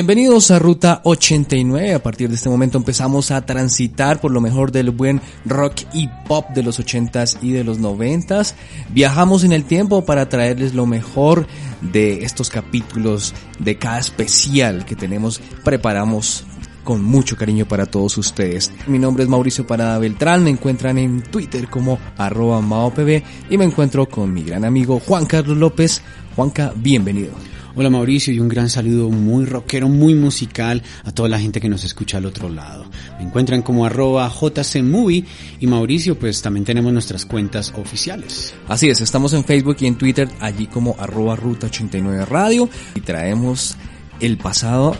Bienvenidos a Ruta 89. A partir de este momento empezamos a transitar por lo mejor del buen rock y pop de los 80s y de los 90s. Viajamos en el tiempo para traerles lo mejor de estos capítulos de cada especial que tenemos. Preparamos con mucho cariño para todos ustedes. Mi nombre es Mauricio Parada Beltrán, me encuentran en Twitter como arroba maopb y me encuentro con mi gran amigo Juan Carlos López. Juanca, bienvenido. Hola Mauricio y un gran saludo muy rockero, muy musical a toda la gente que nos escucha al otro lado. Me encuentran como arroba jcmovie y Mauricio pues también tenemos nuestras cuentas oficiales. Así es, estamos en Facebook y en Twitter allí como arroba ruta 89 radio y traemos el pasado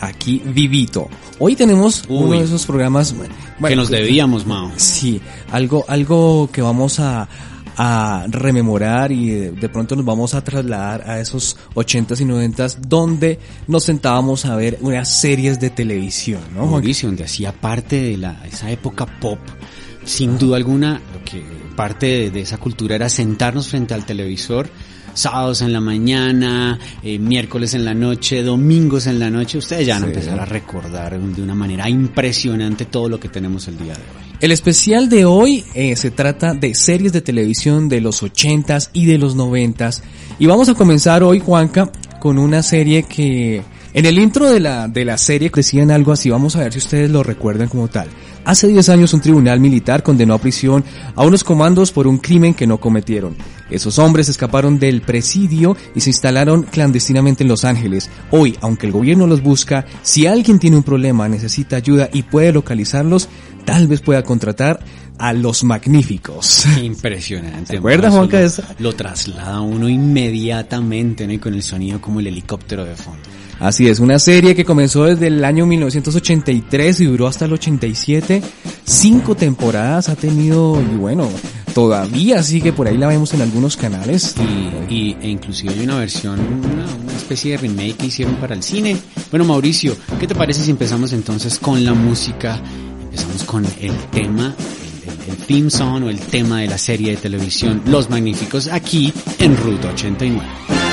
aquí vivito. Hoy tenemos Uy, uno de esos programas bueno, que nos debíamos, Mao. Sí, algo, algo que vamos a, a rememorar y de, de, pronto nos vamos a trasladar a esos 80s y 90s donde nos sentábamos a ver unas series de televisión, ¿no? Mauricio, donde hacía parte de la, esa época pop, sin duda alguna, lo que parte de, de esa cultura era sentarnos frente al televisor sábados en la mañana, eh, miércoles en la noche, domingos en la noche, ustedes ya van a empezar a recordar de una manera impresionante todo lo que tenemos el día de hoy. El especial de hoy eh, se trata de series de televisión de los 80s y de los 90s. Y vamos a comenzar hoy, Juanca, con una serie que en el intro de la, de la serie decían algo así, vamos a ver si ustedes lo recuerdan como tal. Hace 10 años un tribunal militar condenó a prisión a unos comandos por un crimen que no cometieron. Esos hombres escaparon del presidio y se instalaron clandestinamente en Los Ángeles. Hoy, aunque el gobierno los busca, si alguien tiene un problema, necesita ayuda y puede localizarlos, tal vez pueda contratar a los magníficos. Impresionante. ¿Se acuerda, Juanca? Lo, lo traslada uno inmediatamente ¿no? con el sonido como el helicóptero de fondo. Así es, una serie que comenzó desde el año 1983 y duró hasta el 87. Cinco temporadas ha tenido y bueno, todavía sigue por ahí la vemos en algunos canales. Y, y e inclusive hay una versión, una, una, especie de remake que hicieron para el cine. Bueno, Mauricio, ¿qué te parece si empezamos entonces con la música? Empezamos con el tema, el, el, theme song o el tema de la serie de televisión Los Magníficos aquí en Ruta 89.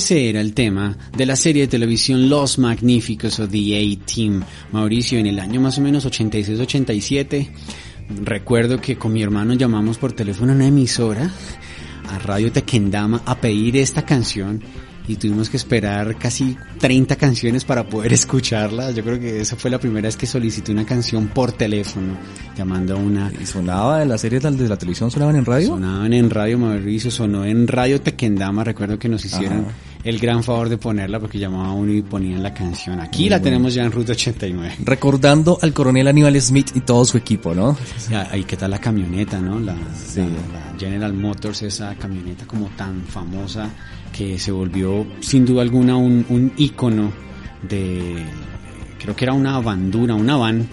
Ese era el tema de la serie de televisión Los Magníficos o The A-Team. Mauricio, en el año más o menos 86-87, recuerdo que con mi hermano llamamos por teléfono a una emisora, a Radio Tequendama, a pedir esta canción y tuvimos que esperar casi 30 canciones para poder escucharla. Yo creo que esa fue la primera vez que solicité una canción por teléfono, llamando a una... ¿Y sonaba de las series de la televisión? ¿Sonaban en radio? Sonaban en radio, Mauricio, sonó en Radio Tequendama, recuerdo que nos hicieron el gran favor de ponerla porque llamaba uno y ponían la canción. Aquí la tenemos ya en Ruta 89. Recordando al coronel Aníbal Smith y todo su equipo, ¿no? Ahí qué tal la camioneta, ¿no? La, la General Motors, esa camioneta como tan famosa que se volvió sin duda alguna un, un ícono de, creo que era una bandura, una van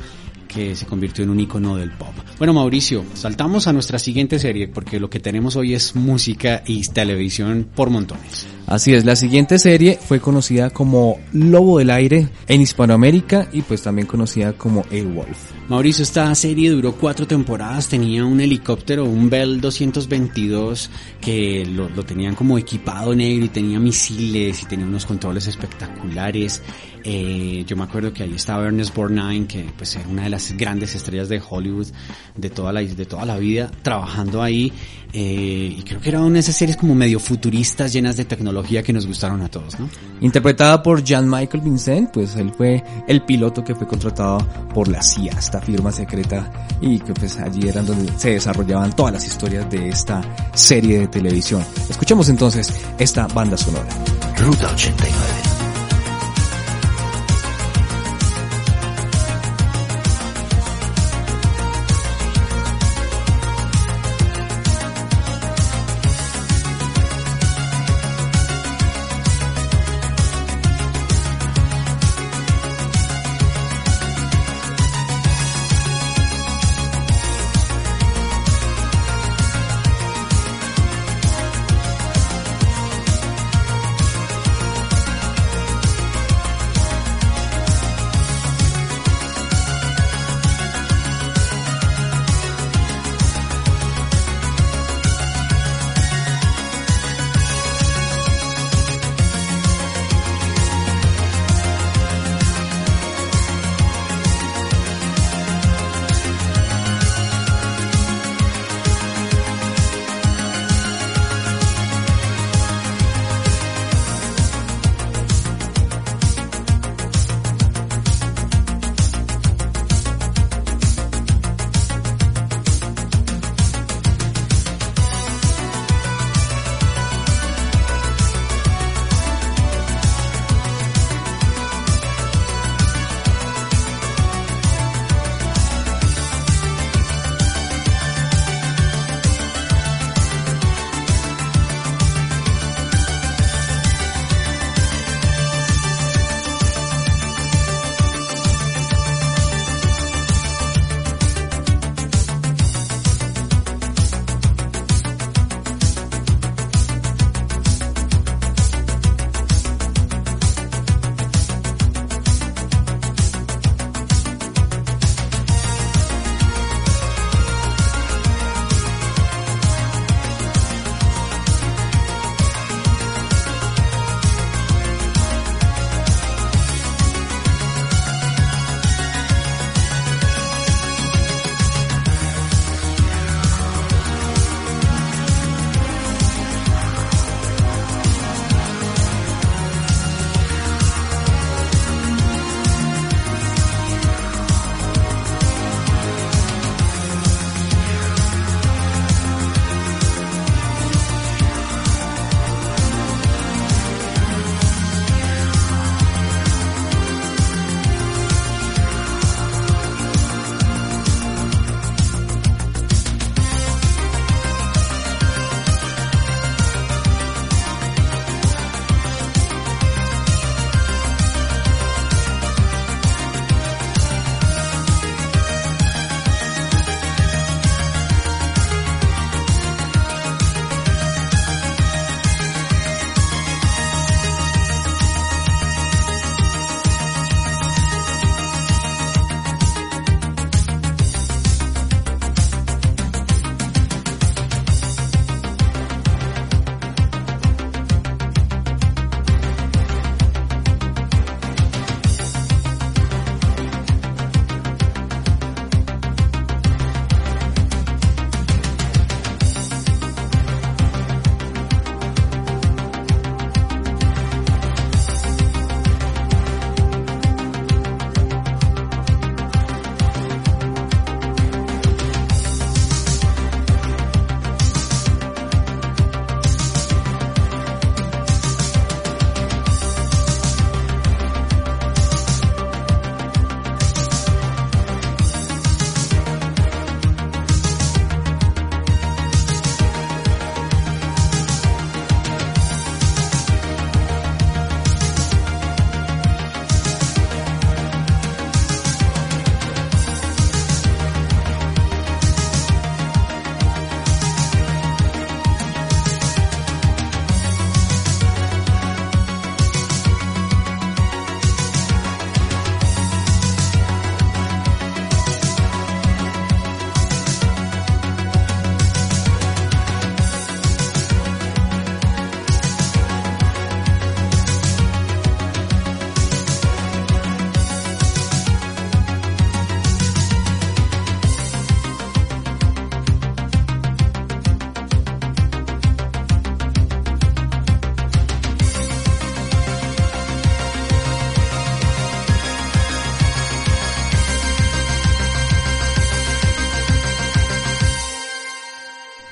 que se convirtió en un icono del pop. Bueno, Mauricio, saltamos a nuestra siguiente serie porque lo que tenemos hoy es música y televisión por montones. Así es, la siguiente serie fue conocida como Lobo del Aire en Hispanoamérica y pues también conocida como Wolf. Mauricio, esta serie duró cuatro temporadas, tenía un helicóptero, un Bell 222 que lo, lo tenían como equipado negro y tenía misiles y tenía unos controles espectaculares. Eh, yo me acuerdo que ahí estaba Ernest Borgnine, que pues era una de las grandes estrellas de Hollywood de toda la, de toda la vida, trabajando ahí. Eh, y creo que era una de esas series como medio futuristas, llenas de tecnología que nos gustaron a todos, ¿no? Interpretada por Jean-Michael Vincent, pues él fue el piloto que fue contratado por la CIA, esta firma secreta, y que pues allí eran donde se desarrollaban todas las historias de esta serie de televisión. Escuchemos entonces esta banda sonora. Ruta 89.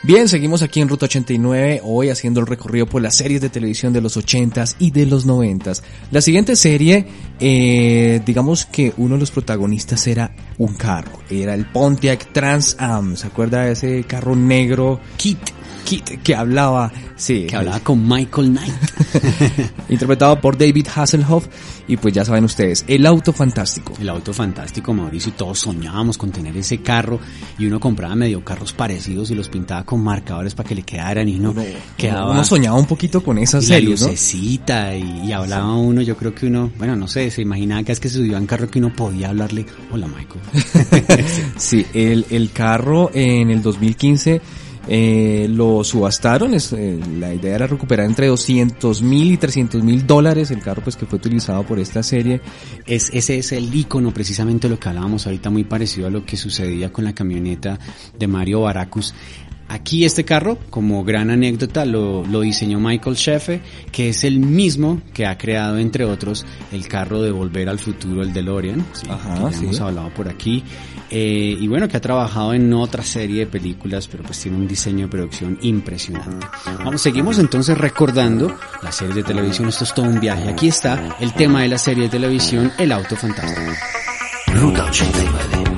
Bien, seguimos aquí en Ruta 89, hoy haciendo el recorrido por las series de televisión de los 80s y de los 90s. La siguiente serie, eh, digamos que uno de los protagonistas era un carro, era el Pontiac Trans Am, ¿se acuerda de ese carro negro? Kit. Kit, que hablaba, sí. Que hablaba con Michael Knight. interpretado por David Hasselhoff. Y pues ya saben ustedes, el auto fantástico. El auto fantástico, Mauricio, y todos soñábamos con tener ese carro. Y uno compraba medio carros parecidos y los pintaba con marcadores para que le quedaran. Y uno, quedaba. Uno soñaba un poquito con esas y series, la lucecita, y, y, hablaba uno. Yo creo que uno, bueno, no sé, se imaginaba que es que se subió en carro que uno podía hablarle. Hola, Michael. sí, el, el carro en el 2015 eh, lo subastaron, es, eh, la idea era recuperar entre 200 mil y 300 mil dólares el carro pues que fue utilizado por esta serie. Es, ese es el icono precisamente lo que hablábamos ahorita muy parecido a lo que sucedía con la camioneta de Mario Baracus. Aquí este carro, como gran anécdota, lo, lo, diseñó Michael Scheffe, que es el mismo que ha creado, entre otros, el carro de Volver al Futuro, el DeLorean, ¿sí? Ajá, que ya sí. hemos hablado por aquí. Eh, y bueno, que ha trabajado en otra serie de películas, pero pues tiene un diseño de producción impresionante. Vamos, seguimos entonces recordando la serie de televisión, esto es todo un viaje. Aquí está el tema de la serie de televisión, El Auto Fantástico. Ruta 89.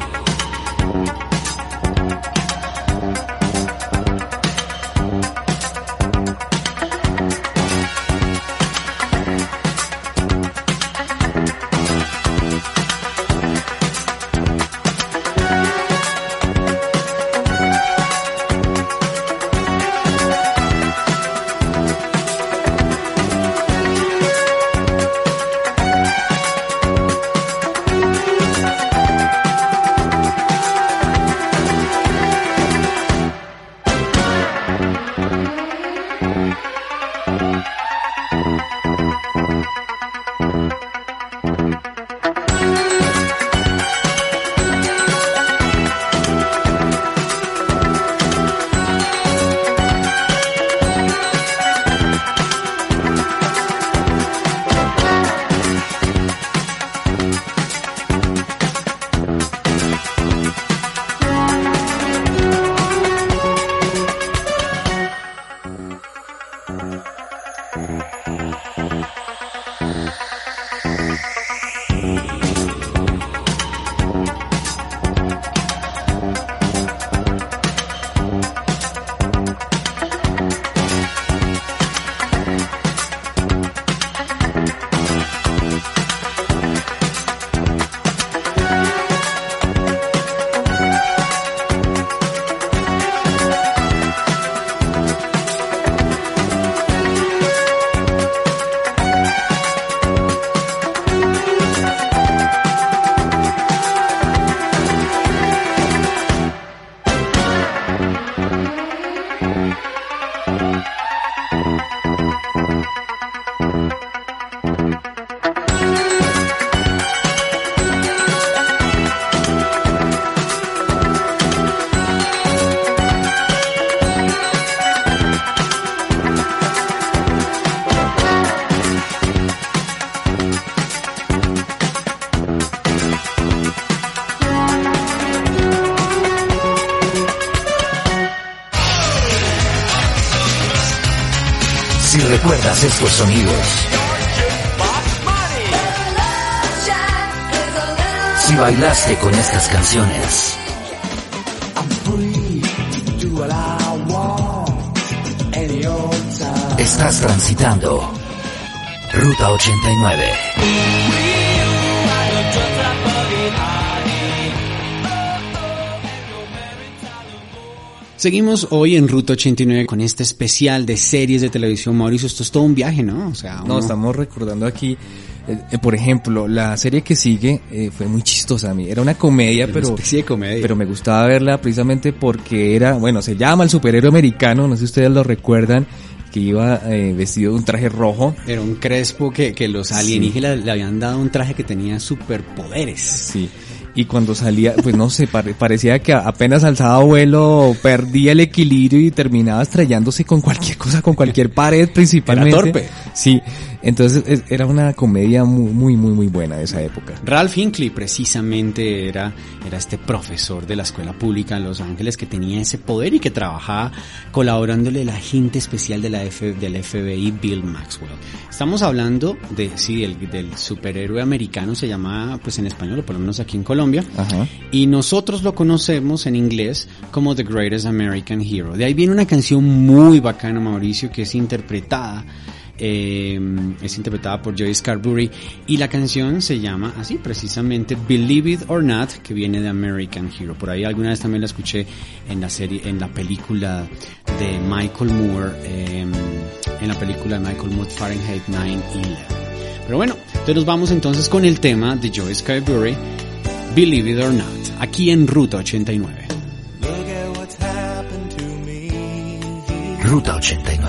Estos sonidos, si bailaste con estas canciones, estás transitando Ruta 89. Seguimos hoy en Ruta 89 con este especial de series de televisión. Mauricio, esto es todo un viaje, ¿no? O sea, No, uno- estamos recordando aquí, eh, eh, por ejemplo, la serie que sigue eh, fue muy chistosa a mí. Era una comedia, Una pero, especie de comedia. pero me gustaba verla precisamente porque era, bueno, se llama el superhéroe americano, no sé si ustedes lo recuerdan, que iba eh, vestido de un traje rojo. Era un crespo que, que los alienígenas le habían dado un traje que tenía superpoderes. Sí. Y cuando salía, pues no sé, pare- parecía que apenas alzaba vuelo, perdía el equilibrio y terminaba estrellándose con cualquier cosa, con cualquier pared principalmente. Era torpe. Sí, entonces es- era una comedia muy, muy, muy, muy buena de esa época. Ralph Hinckley precisamente era, era este profesor de la escuela pública en Los Ángeles que tenía ese poder y que trabajaba colaborándole el agente especial de la F, del FBI, Bill Maxwell. Estamos hablando de, sí, del, del superhéroe americano, se llama, pues en español, o por lo menos aquí en Colombia, Ajá. y nosotros lo conocemos en inglés como The Greatest American Hero. De ahí viene una canción muy bacana, Mauricio, que es interpretada, eh, es interpretada por Joyce Carberry y la canción se llama así precisamente Believe It or Not, que viene de American Hero. Por ahí alguna vez también la escuché en la serie, en la película de Michael Moore, eh, en la película de Michael Moore Fahrenheit 9-11. Pero bueno, entonces nos vamos entonces con el tema de Joyce Carberry, Believe It or Not, aquí en Ruta 89. Look at what's happened to me. Ruta 89.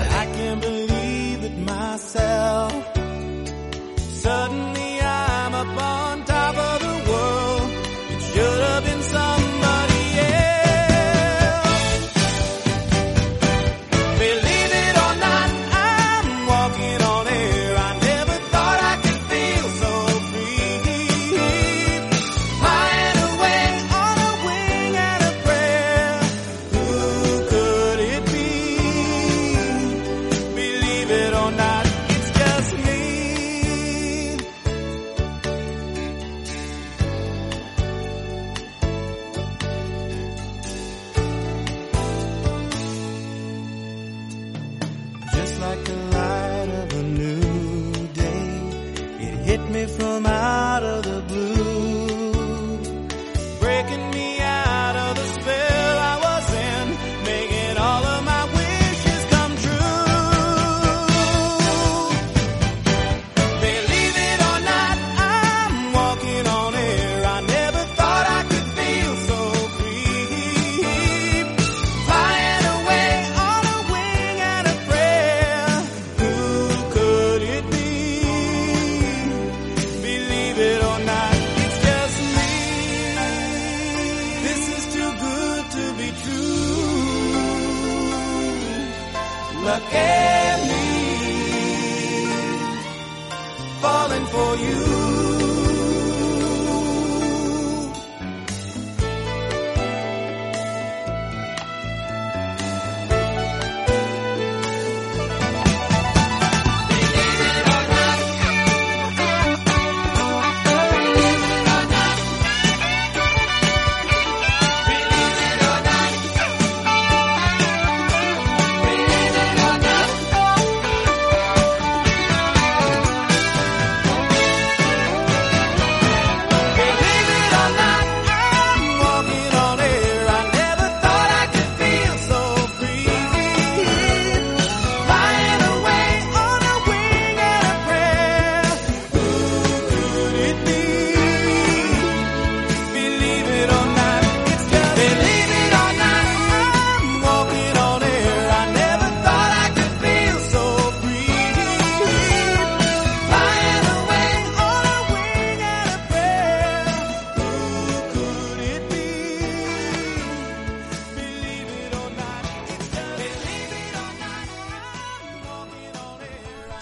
For you.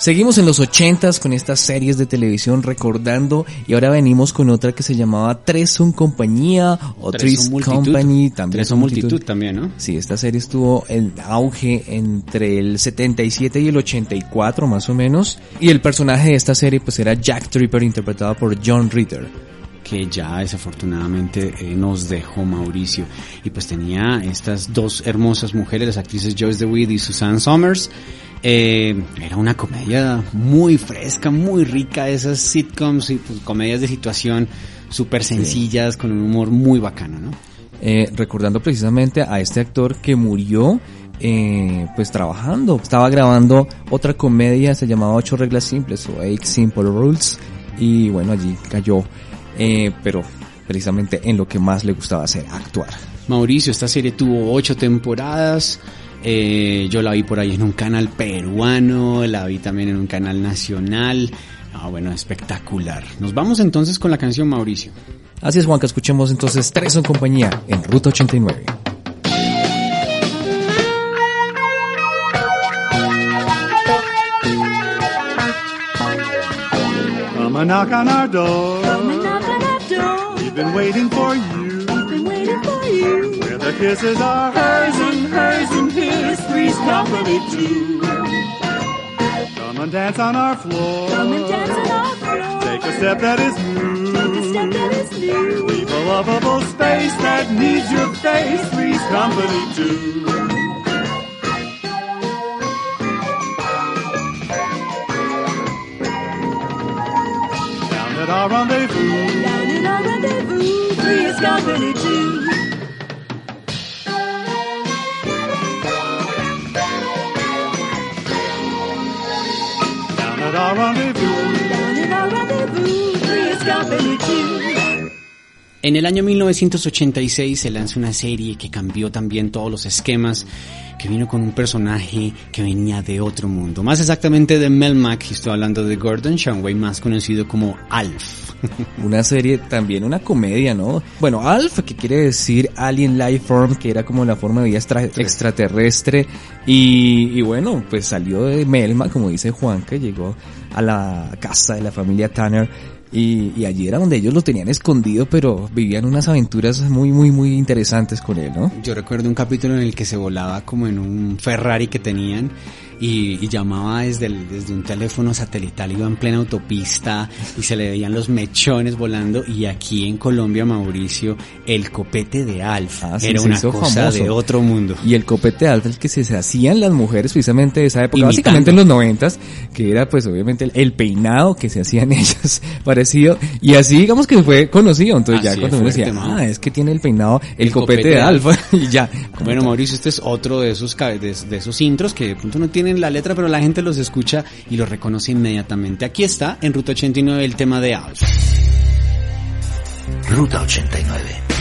Seguimos en los ochentas con estas series de televisión recordando y ahora venimos con otra que se llamaba Tres son compañía o Three's Company también. Tres son multitud también, ¿no? Sí, esta serie estuvo en auge entre el 77 y el 84 más o menos y el personaje de esta serie pues era Jack Tripper interpretado por John Ritter. que ya desafortunadamente eh, nos dejó Mauricio. Y pues tenía estas dos hermosas mujeres, las actrices Joyce DeWitt y Susan Somers. Eh, era una comedia muy fresca, muy rica, esas sitcoms y pues, comedias de situación súper sencillas, con un humor muy bacano, ¿no? Eh, recordando precisamente a este actor que murió eh, pues trabajando. Estaba grabando otra comedia, se llamaba Ocho Reglas Simples o Eight Simple Rules y bueno, allí cayó, eh, pero precisamente en lo que más le gustaba hacer, actuar. Mauricio, esta serie tuvo ocho temporadas. Eh, yo la vi por ahí en un canal peruano, la vi también en un canal nacional. Ah, bueno, espectacular. Nos vamos entonces con la canción Mauricio. Así es, Juan, que escuchemos entonces Tres son compañía en Ruta 89. Thank Come and knock on our door. Come and knock on our door. We've been waiting for you. Been waiting for you. Where the kisses are hers and hers and his. Company too. Come and dance on our floor. Come and dance on our floor. Take a step that is new. Take a step that is new. Leave a lovable space that needs your face. Three's company too. Down at our rendezvous. Down in our rendezvous. Is company too. in our rendezvous. Down in our rendezvous, free as En el año 1986 se lanza una serie que cambió también todos los esquemas, que vino con un personaje que venía de otro mundo, más exactamente de Melmac, estoy hablando de Gordon Shanway, más conocido como Alf. Una serie también, una comedia, ¿no? Bueno, Alf, que quiere decir Alien Life Form, que era como la forma de vida extra- extraterrestre. Y, y bueno, pues salió de Melma, como dice Juan, que llegó a la casa de la familia Tanner. Y, y allí era donde ellos lo tenían escondido, pero vivían unas aventuras muy, muy, muy interesantes con él, ¿no? Yo recuerdo un capítulo en el que se volaba como en un Ferrari que tenían y, y llamaba desde, el- desde un teléfono satelital, iba en plena autopista y se le veían los mechones volando y aquí en Colombia, Mauricio, el copete de Alf Ah, sí, era una cosa famoso. de otro mundo. Y el copete de alfa, el que se, se hacían las mujeres precisamente de esa época, Imitando. básicamente en los noventas, que era pues obviamente el, el peinado que se hacían ellas parecido, y así digamos que fue conocido, entonces Así ya de uno decía, ah, es que tiene el peinado, el, El copete, copete de alfa, y ya. Bueno, Mauricio, este es otro de esos, de, de esos intros que de pronto no tienen la letra, pero la gente los escucha y los reconoce inmediatamente. Aquí está, en Ruta 89, el tema de Alf. Ruta 89.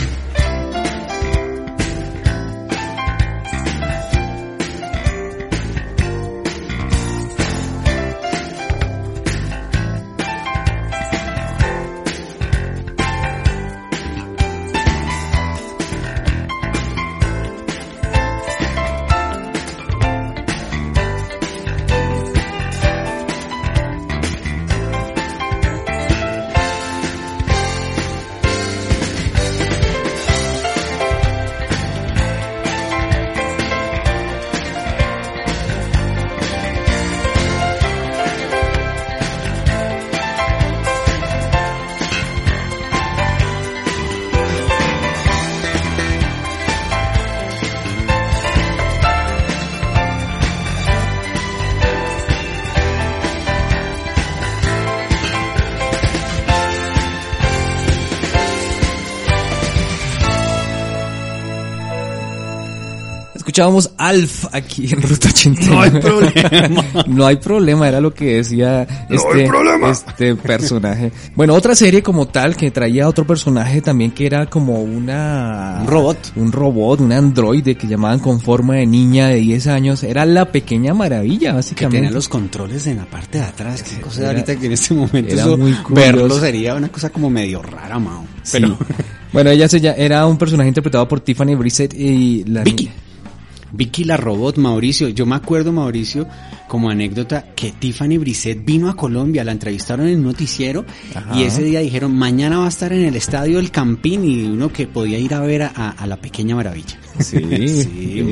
Escuchábamos Alf aquí en Ruta 89. No hay problema. no hay problema, era lo que decía este, este personaje. Bueno, otra serie como tal que traía otro personaje también que era como una... Un robot. Un robot, un androide que llamaban con forma de niña de 10 años. Era la pequeña maravilla, Que básicamente. tenía los controles en la parte de atrás. Qué cosa era- ahorita que en este momento era eso, muy verlo sería una cosa como medio rara, Mao. Pero Sí. Bueno, ella se, lla- era un personaje interpretado por Tiffany Brissett y la Vicky. Vicky la robot, Mauricio. Yo me acuerdo, Mauricio, como anécdota, que Tiffany Brissett vino a Colombia, la entrevistaron en un noticiero Ajá. y ese día dijeron, mañana va a estar en el estadio El Campín y uno que podía ir a ver a, a- a la pequeña maravilla. Sí, Sí.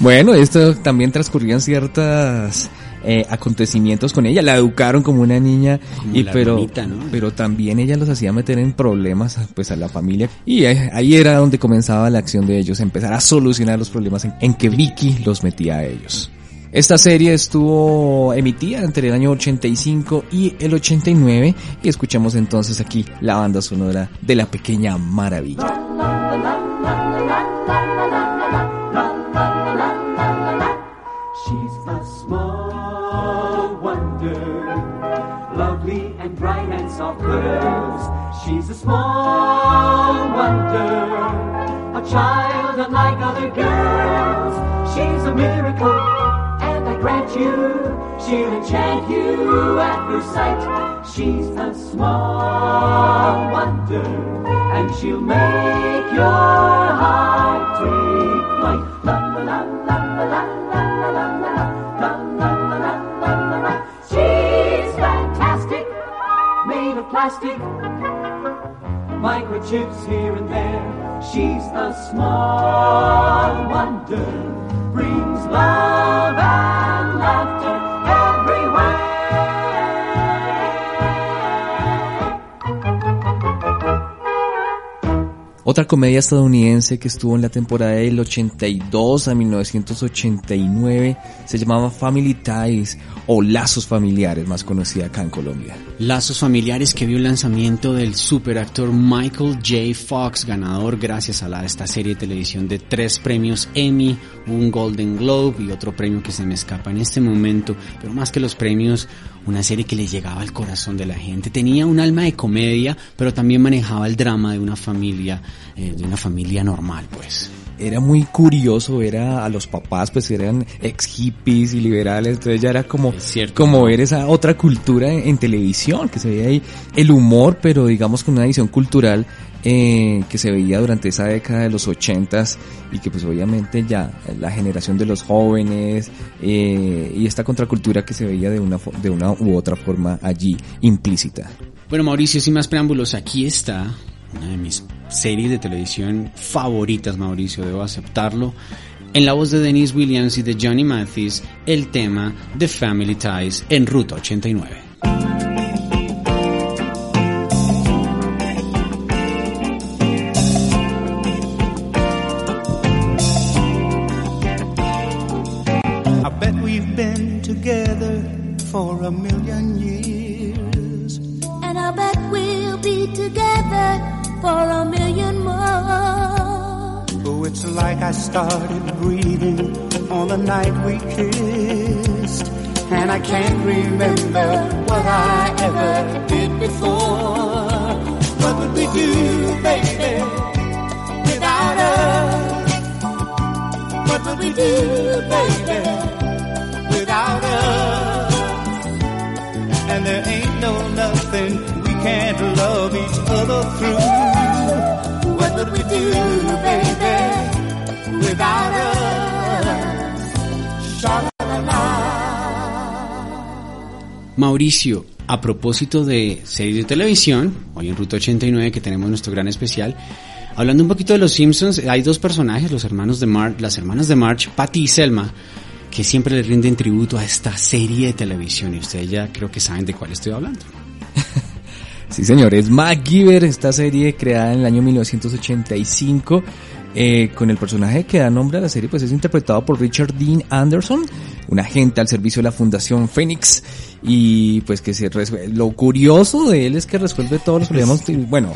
Bueno, esto también transcurrían ciertas eh, acontecimientos con ella, la educaron como una niña Como y la pero ¿no? pero también ella los hacía meter en problemas pues a la familia y eh, ahí era donde comenzaba la acción de ellos, empezar a solucionar los problemas en, en que Vicky los metía a ellos. Esta serie estuvo emitida entre el año 85 y el 89 y escuchamos entonces aquí la banda sonora de La Pequeña Maravilla. She's a small wonder, a child unlike other girls. She's a miracle, and I grant you, she'll enchant you at first sight. She's a small wonder, and she'll make your heart take flight. La la la la la la plastic, microchips here and there. She's a small wonder, brings love and laughter Otra comedia estadounidense que estuvo en la temporada del 82 a 1989 se llamaba Family Ties o Lazos Familiares, más conocida acá en Colombia. Lazos Familiares que vio el lanzamiento del superactor Michael J. Fox, ganador gracias a la, esta serie de televisión de tres premios Emmy, un Golden Globe y otro premio que se me escapa en este momento, pero más que los premios, una serie que le llegaba al corazón de la gente. Tenía un alma de comedia, pero también manejaba el drama de una familia, eh, de una familia normal, pues era muy curioso ver a, los papás, pues eran ex hippies y liberales, entonces ya era como, como ver esa otra cultura en, televisión, que se veía ahí el humor, pero digamos con una edición cultural eh, que se veía durante esa década de los ochentas y que pues obviamente ya la generación de los jóvenes eh, y esta contracultura que se veía de una, de una u otra forma allí implícita. Bueno Mauricio, sin más preámbulos, aquí está una de mis series de televisión favoritas, Mauricio, debo aceptarlo. En la voz de Denise Williams y de Johnny Mathis, el tema The Family Ties en Ruta 89. I bet we've been together for a million years. And I bet we'll be together for a it's like I started breathing on the night we kissed. And I can't remember what I ever did before. What would we do, baby, without us? What would we do, baby, without us? And there ain't no nothing we can't love each other through. Mauricio, a propósito de series de televisión, hoy en Ruta 89 que tenemos nuestro gran especial, hablando un poquito de los Simpsons, hay dos personajes, los hermanos de March, las hermanas de March, Patty y Selma, que siempre le rinden tributo a esta serie de televisión y ustedes ya creo que saben de cuál estoy hablando. Sí, señores, MacGyver, esta serie creada en el año 1985, eh, con el personaje que da nombre a la serie, pues es interpretado por Richard Dean Anderson, un agente al servicio de la Fundación Phoenix, y pues que se resuelve. Lo curioso de él es que resuelve todos los problemas, bueno,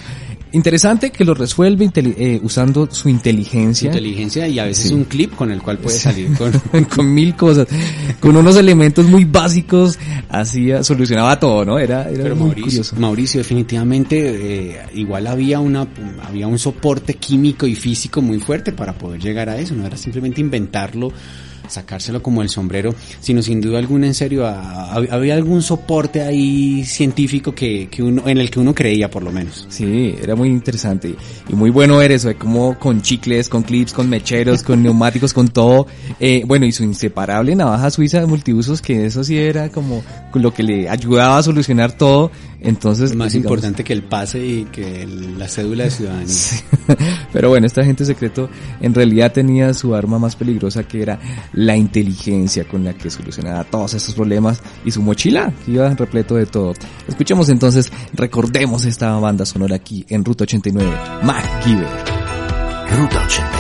Interesante que lo resuelve eh, usando su inteligencia. Inteligencia y a veces un clip con el cual puede salir con, con mil cosas, con unos elementos muy básicos, hacía, solucionaba todo, ¿no? Era, era muy Mauricio, curioso. Mauricio, definitivamente, eh, igual había una, había un soporte químico y físico muy fuerte para poder llegar a eso, no era simplemente inventarlo sacárselo como el sombrero, sino sin duda alguna en serio había algún soporte ahí científico que, que uno, en el que uno creía por lo menos. Sí, era muy interesante y muy bueno ver eso, como con chicles, con clips, con mecheros, con neumáticos, con todo. Eh, bueno, y su inseparable navaja suiza de multiusos, que eso sí era como lo que le ayudaba a solucionar todo entonces, más importante que el pase y que la cédula de ciudadanía. Pero bueno, este agente secreto en realidad tenía su arma más peligrosa que era la inteligencia con la que solucionaba todos esos problemas y su mochila que iba repleto de todo. Escuchemos entonces, recordemos esta banda sonora aquí en Ruta 89, MacGyver. Ruta 89.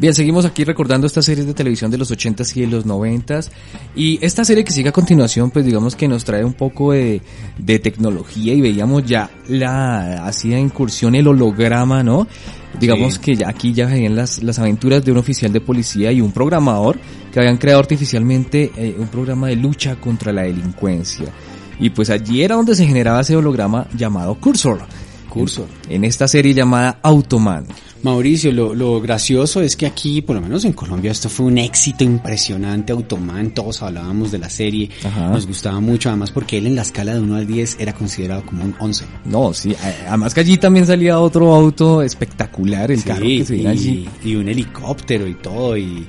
Bien, seguimos aquí recordando estas series de televisión de los 80s y de los 90s. Y esta serie que sigue a continuación, pues digamos que nos trae un poco de, de tecnología y veíamos ya la hacía incursión el holograma, ¿no? Digamos Sí. que ya aquí ya veían las, las aventuras de un oficial de policía y un programador que habían creado artificialmente eh, un programa de lucha contra la delincuencia. Y pues allí era donde se generaba ese holograma llamado Cursor. En esta serie llamada Automan. Mauricio, lo, lo gracioso es que aquí, por lo menos en Colombia, esto fue un éxito impresionante, Automan, todos hablábamos de la serie, Ajá. nos gustaba mucho, además porque él en la escala de 1 al 10 era considerado como un 11. No, sí, además que allí también salía otro auto espectacular, el carro que se veía y, allí. y un helicóptero y todo y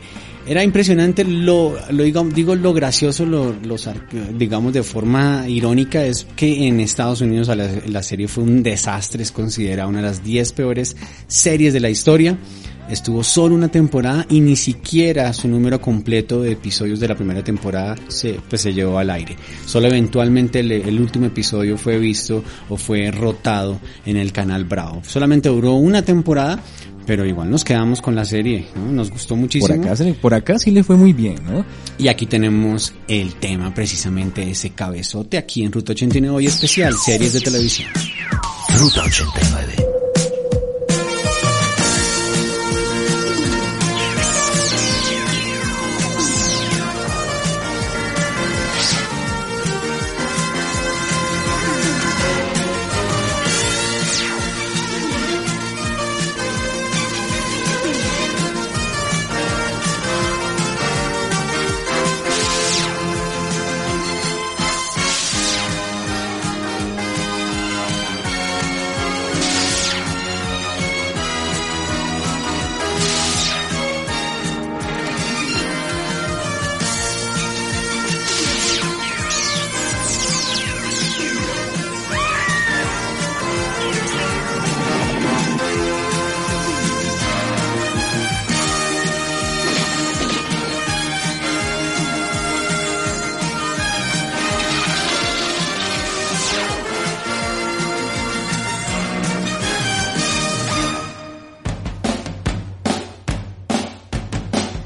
era impresionante lo, lo digo, lo gracioso lo, los digamos de forma irónica es que en Estados Unidos la, la serie fue un desastre es considerada una de las 10 peores series de la historia estuvo solo una temporada y ni siquiera su número completo de episodios de la primera temporada se, pues, se llevó al aire. Solo eventualmente el, el último episodio fue visto o fue rotado en el canal Bravo. Solamente duró una temporada, pero igual nos quedamos con la serie, ¿no? Nos gustó muchísimo. Por acá, se le- por acá sí le fue muy bien, ¿no? Y aquí tenemos el tema precisamente ese cabezote aquí en Ruta 89 hoy especial, series de televisión. Ruta 89.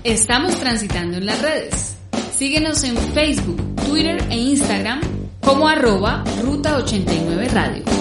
Estamos transitando en las redes. Síguenos en Facebook, Twitter e Instagram como arroba Ruta 89 Radio.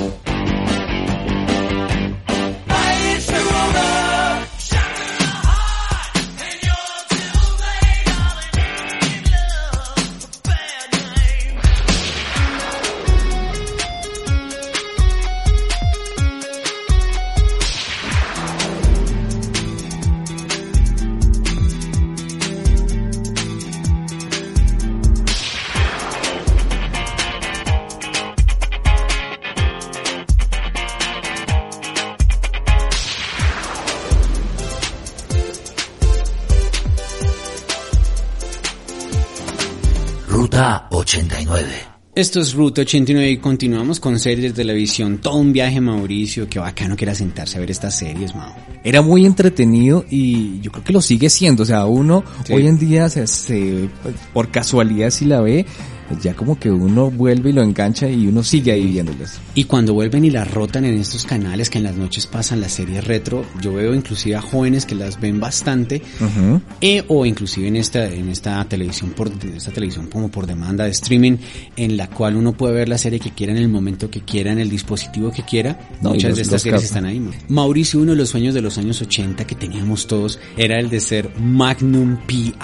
Esto es Ruta 89 y continuamos con series de televisión. Todo un viaje, Mauricio. Qué bacano que era sentarse a ver estas series, Mau. Era muy entretenido y yo creo que lo sigue siendo. O sea, uno Sí. hoy en día, se, se- pues, por casualidad si la ve, ya como que uno vuelve y lo engancha y uno sigue ahí viéndolas. Y cuando vuelven y las rotan en estos canales que en las noches pasan las series retro, yo veo inclusive a jóvenes que las ven bastante, Ujú. eh, o inclusive en esta, en esta televisión por, esta televisión como por demanda de streaming, en la cual uno puede ver la serie que quiera en el momento que quiera, en el dispositivo que quiera. No, Muchas los- de estas series están ahí. Mauricio, uno de los sueños de los años 80 que teníamos todos era el de ser Magnum PI.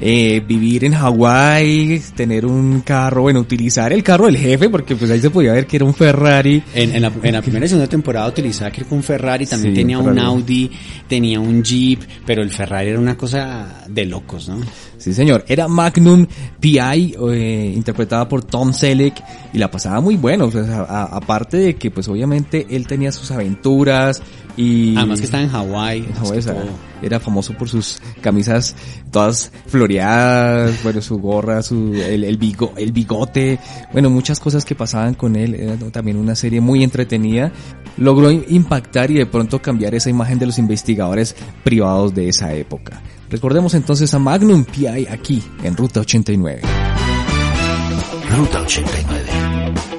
Eh, vivir en Hawái, tener un carro, bueno, utilizar el carro del jefe, porque pues ahí se podía ver que era un Ferrari. En, en la, en la primera y segunda temporada utilizaba que un Ferrari, también Sí, tenía un. Audi, tenía un Jeep, pero el Ferrari era una cosa de locos, ¿no? Sí, señor. Era Magnum P.I., eh, interpretada por Tom Selleck, y la pasaba muy bueno. O sea, aparte de que, pues obviamente, él tenía sus aventuras y... Además que estaba en Hawái. o sea, todo. era famoso por sus camisas todas floreadas, bueno, su gorra, su, el, el, bigo- el bigote, bueno, muchas cosas que pasaban con él. Era también una serie muy entretenida. Logró impactar y de pronto cambiar esa imagen de los investigadores privados de esa época. Recordemos entonces a Magnum P.I. aquí en Ruta 89. Ruta 89.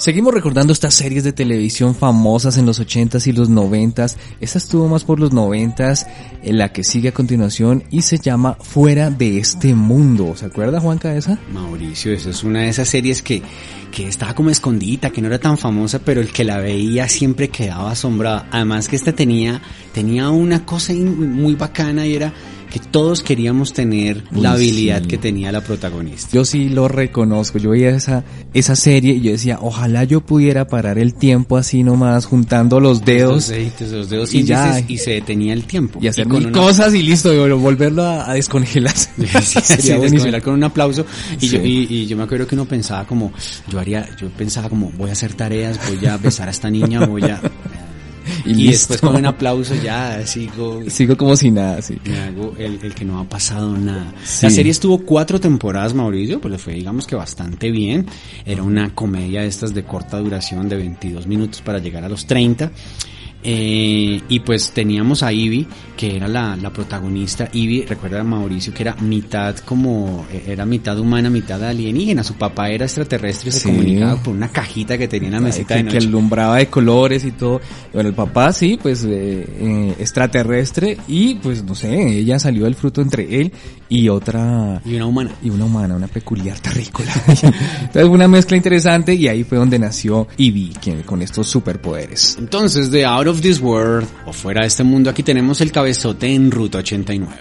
Seguimos recordando estas series de televisión famosas en los 80s y los 90s. Esta estuvo más por los 90s, en la que sigue a continuación y se llama Fuera de este mundo. ¿Se acuerda Juanca de esa? Mauricio, esa es una de esas series que, que estaba como escondida, que no era tan famosa, pero el que la veía siempre quedaba asombrado. Además que esta tenía, tenía una cosa muy bacana y era que todos queríamos tener Uy, la habilidad sí. que tenía la protagonista. Yo sí lo reconozco. Yo veía esa, esa serie y yo decía, ojalá yo pudiera parar el tiempo así nomás, juntando los dedos Los deditos, los dedos y ya. y se detenía el tiempo. y hacer mil una- cosas y listo, volverlo a, a descongelar. Sí, Sería sí, descongelar con un aplauso y, yo, y, y yo me acuerdo que uno pensaba como yo haría yo pensaba como voy a hacer tareas voy a besar a esta niña voy a Y y, listo. después con un aplauso ya sigo Sigo como si nada, sí. me hago el, el que no ha pasado nada. Sí. La serie estuvo cuatro temporadas, Mauricio, pues le fue digamos que bastante bien. Era una comedia de estas de corta duración de 22 minutos para llegar a los 30. Eh, y pues teníamos a Ivy, que era la, la protagonista. Ivy, recuerda Mauricio, que era mitad como, eh, era mitad humana, mitad alienígena. Su papá era extraterrestre y se Sí. comunicaba por una cajita que tenía en la mesita que, de que alumbraba de colores y todo. Bueno, el papá sí, pues eh, eh, extraterrestre y pues no sé, ella salió del fruto entre él y otra Y una humana. y una humana, una peculiar terrícola. Entonces una mezcla interesante y ahí fue donde nació Ivy, quien con estos superpoderes. Entonces, de Of This World, o fuera de este mundo, aquí tenemos el cabezote en Ruta 89.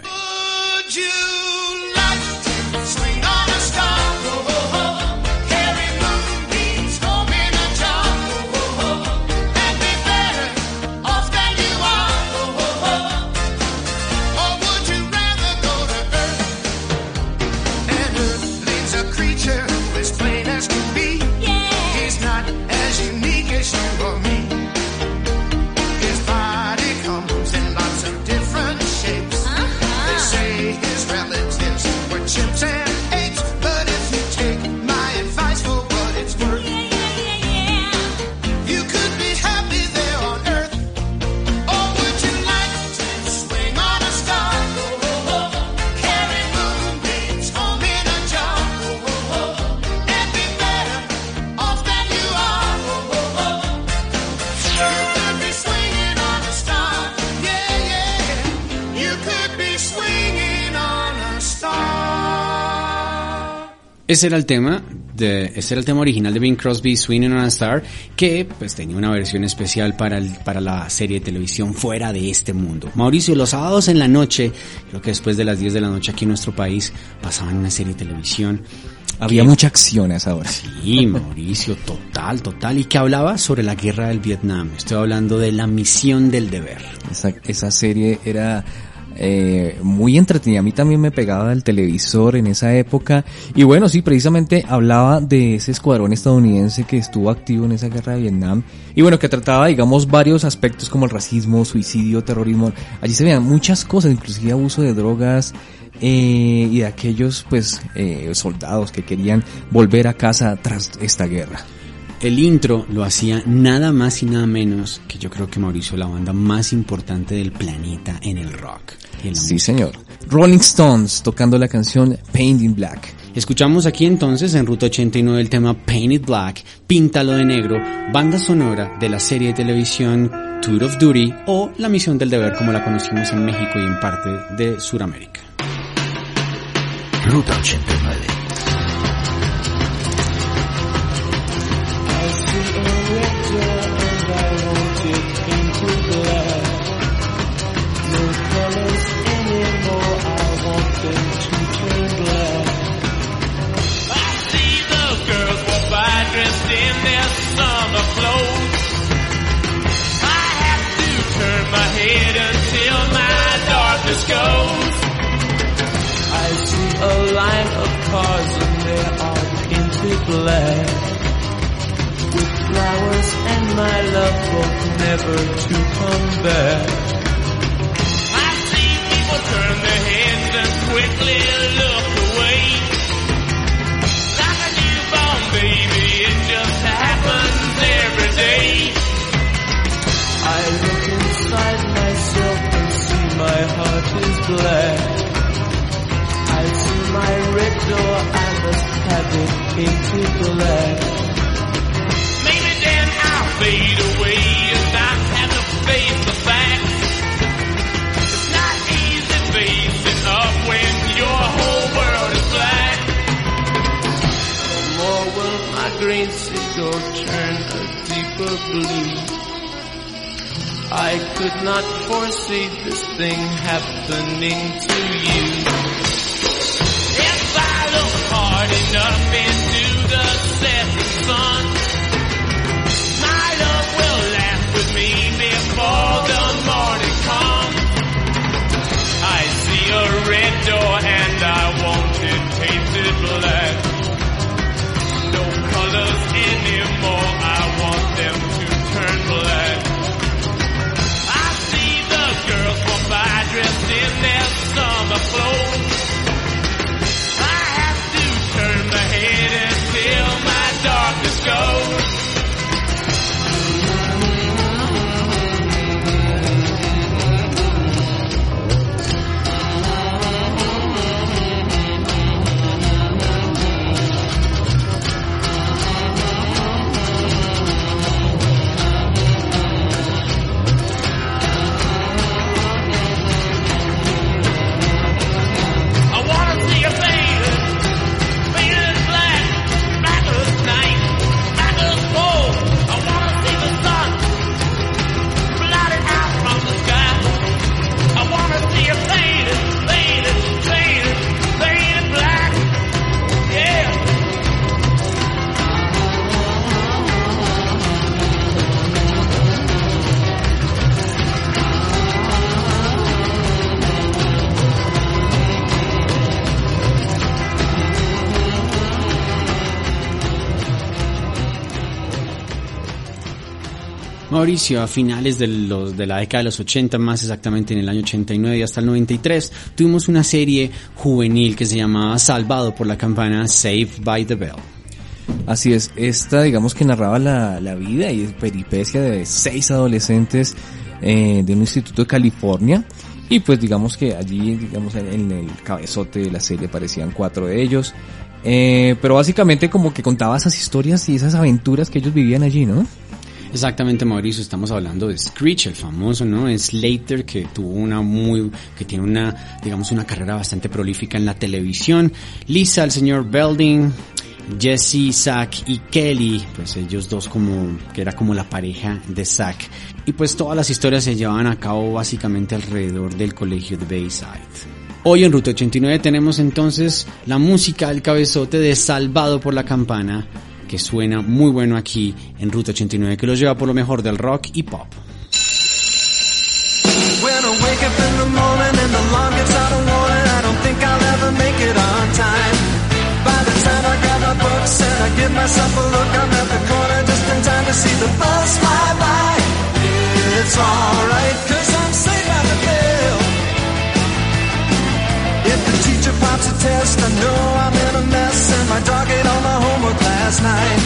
Ese era el tema, de, ese era el tema original de Bing Crosby, Swinging on a Star, que pues tenía una versión especial para, el, para la serie de televisión Fuera de este mundo. Mauricio, los sábados en la noche, creo que después de las 10 de la noche aquí en nuestro país, pasaban una serie de televisión. Había que- mucha acción a esa hora. Sí, Mauricio, total, total. Y que hablaba sobre la guerra del Vietnam. Estoy hablando de la misión del deber. Esa, esa serie era eh, muy entretenida. A mí también me pegaba el televisor en esa época. Y bueno, sí, precisamente hablaba de ese escuadrón estadounidense que estuvo activo en esa guerra de Vietnam. Y bueno, que trataba, digamos, varios aspectos como el racismo, suicidio, terrorismo. Allí se veían muchas cosas, inclusive abuso de drogas. eh, y de aquellos pues eh, soldados que querían volver a casa tras esta guerra. El intro lo hacía nada más y nada menos que yo creo que Mauricio, la banda más importante del planeta en el rock. Sí, señor. Rolling Stones tocando la canción Paint in Black. Escuchamos aquí entonces en Ruta 89 el tema Painted Black, Píntalo de Negro, banda sonora de la serie de televisión Tour of Duty o La Misión del Deber como la conocimos en México y en parte de Sudamérica. Ruta 89. Cars and they are painted black. With flowers and my love both never to come back. I see people turn their heads and quickly look away. Like a newborn baby, it just happens every day. I look inside myself and see my heart is black door, I must have it into black. Maybe then I'll fade away if I have to face the fact. It's not easy facing up when your whole world is black. No more will my green seagull turn a deeper blue. I could not foresee this thing happening to you. Hard enough into the setting sun, my love will laugh with me before the morning comes. I see a red door and Mauricio, a finales de, los, de la década de los 80, más exactamente en el año 89 y hasta el 93, tuvimos una serie juvenil que se llamaba Salvado por la campana Saved by the Bell. Así es, esta digamos que narraba la, la vida y peripecia de seis adolescentes eh, de un instituto de California y pues digamos que allí digamos en, el cabezote de la serie aparecían cuatro de ellos eh, pero básicamente como que contaba esas historias y esas aventuras que ellos vivían allí, ¿no? Exactamente, Mauricio, estamos hablando de Screech, el famoso, ¿no? Slater, que tuvo una muy, que tiene una, digamos, una carrera bastante prolífica en la televisión. Lisa, el señor Belding, Jesse, Zack y Kelly, pues ellos dos como, que era como la pareja de Zack. Y pues todas las historias se llevaban a cabo básicamente alrededor del colegio de Bayside. Hoy en Ruta 89 tenemos entonces la música del cabezote de Salvado por la Campana, que suena muy bueno aquí en Ruta 89, que los lleva por lo mejor del rock y pop. My ate all my homework last night.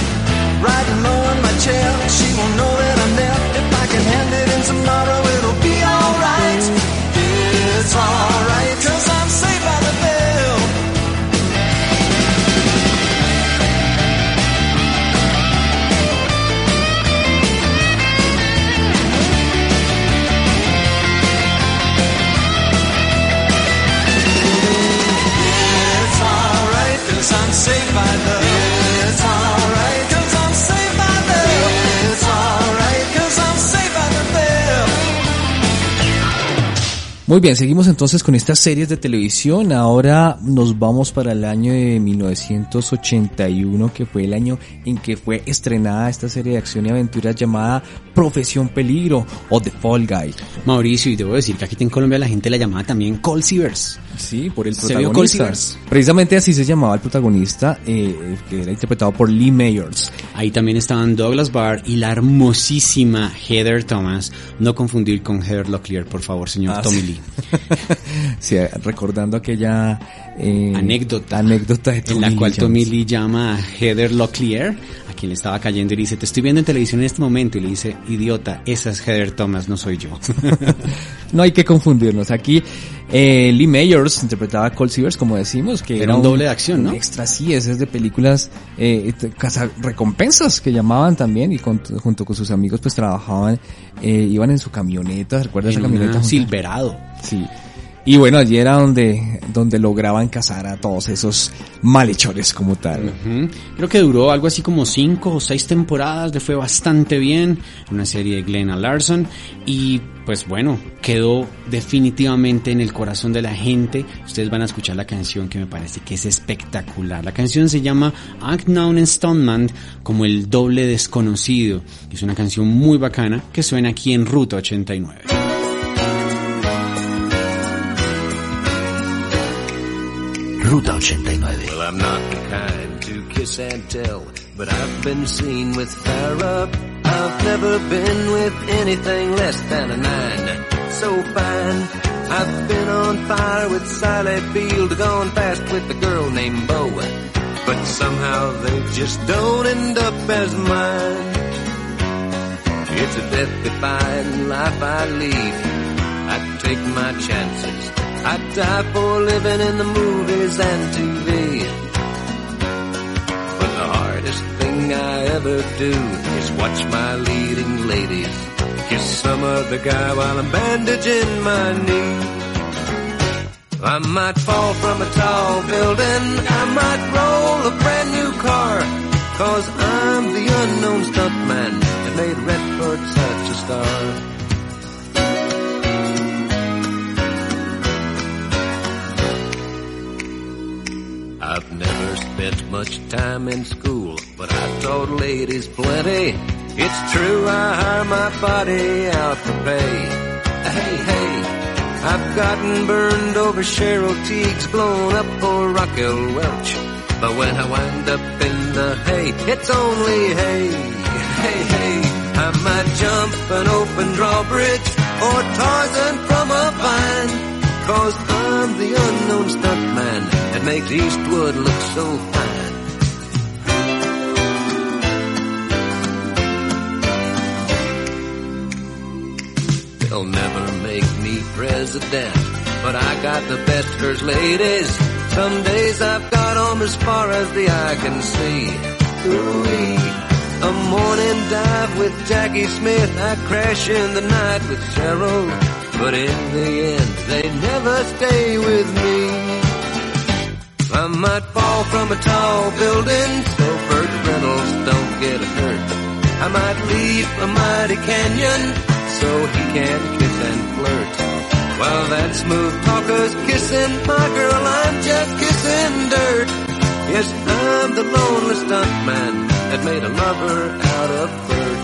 Riding low in my chair, she won't know that I'm there. If I can hand it in tomorrow, it'll be alright. It's alright, cause I'm safe by the Muy bien, seguimos entonces con estas series de televisión. Ahora nos vamos para el año de 1981, que fue el año en que fue estrenada esta serie de acción y aventuras llamada Profesión Peligro o The Fall Guy. Mauricio, y debo decir que aquí en Colombia la gente la llamaba también Call Seavers. Sí, por el ¿Se vio protagonista. Precisamente así se llamaba el protagonista, eh, que era interpretado por Lee Mayors. Ahí también estaban Douglas Barr y la hermosísima Heather Thomas. No confundir con Heather Locklear, por favor, señor Ah, Tommy. Lee. sí, recordando aquella eh, Anécdota. anécdota de En la cual. Tommy Lee llama a Heather Locklear, quien le estaba cayendo y le dice, te estoy viendo en televisión en este momento. Y le dice, idiota, esa es Heather Thomas, no soy yo. No hay que confundirnos. Aquí eh, Lee Mayors interpretaba a Cold Seavers, como decimos, que Era un doble de acción, ¿no? Extra, sí, ese es de películas eh, recompensas que llamaban también y con- junto con sus amigos pues trabajaban, eh, iban en su camioneta, ¿recuerdas esa camioneta? Silverado. Sí. Y bueno, allí era donde, donde lograban cazar a todos esos malhechores como tal. Creo que duró algo así como cinco o seis temporadas, le fue bastante bien, una serie de Glenna Larson y pues bueno, quedó definitivamente en el corazón de la gente. Ustedes van a escuchar la canción que me parece que es espectacular. La canción se llama Unknown Stoneman como el doble desconocido. Es una canción muy bacana que suena aquí en Ruta 89. Ruta 89. Well, I'm not the kind to kiss and tell, but I've been seen with fire up. I've never been with anything less than a nine. So fine. I've been on fire with Sally Field, gone fast with a girl named Bo. But somehow they just don't end up as mine. It's a death-defying life I lead. I take my chances. I die for living in the movies and TV. But the hardest thing I ever do is watch my leading ladies kiss some other guy while I'm bandaging my knee. I might fall from a tall building, I might roll a brand new car, cause I'm the unknown stuntman that made Redford such a star. Spent much time in school, but I taught ladies plenty. It's true, I hire my body out for pay. Hey, hey, I've gotten burned over Cheryl Teagues, blown up for Raquel Welch. But when I wind up in the hay, it's only hay. Hey, hey, I might jump an open drawbridge or Tarzan from a vine. Cause I'm the unknown stuntman that makes Eastwood look so fine. They'll never make me president, but I got the best first ladies. Some days I've got 'em as far as the eye can see. Ooh-wee. A morning dive with Jackie Smith, I crash in the night with Cheryl. But in the end, they never stay with me. I might fall from a tall building, so Burt Reynolds don't get hurt. I might leave a mighty canyon, so he can kiss and flirt. While that smooth talker's kissing my girl, I'm just kissing dirt. Yes, I'm the lonely stuntman that made a lover out of Bert.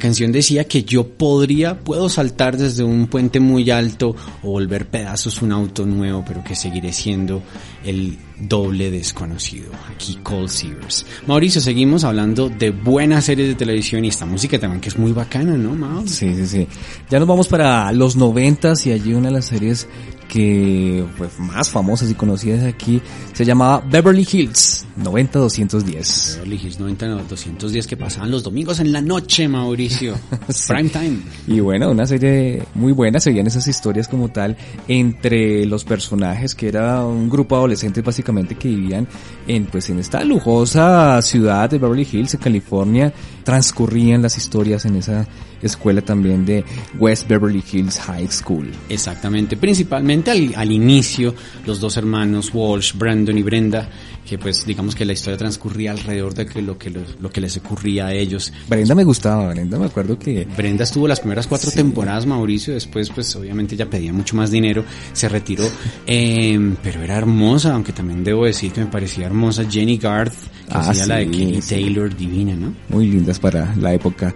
Canción decía que yo podría, puedo saltar desde un puente muy alto o volver pedazos un auto nuevo, pero que seguiré siendo el doble desconocido. Aquí Cole Sears. Mauricio, seguimos hablando de buenas series de televisión y esta música también que es muy bacana, ¿no, Mau? Sí, sí, sí. Ya nos vamos para los noventas y allí una de las series que pues, más famosas y conocidas aquí se llamaba Beverly Hills 90210. Beverly Hills 90210 que pasaban los domingos en la noche, Mauricio. Prime time. Y bueno, una serie muy buena, se veían esas historias como tal entre los personajes que era un grupo de adolescentes básicamente que vivían en pues en esta lujosa ciudad de Beverly Hills en California, transcurrían las historias en esa escuela también de West Beverly Hills High School. Exactamente, principalmente al, al inicio, los dos hermanos Walsh, Brandon y Brenda, que pues digamos que la historia transcurría alrededor de que lo que los- lo que les ocurría a ellos. Brenda me gustaba, Brenda me acuerdo que Brenda estuvo las primeras cuatro temporadas, Mauricio, después pues obviamente ella pedía mucho más dinero, se retiró, eh, pero era hermosa, aunque también debo decir que me parecía hermosa Jenny Garth, que Ah, hacía la de sí. Taylor, divina, ¿no? muy lindas para la época.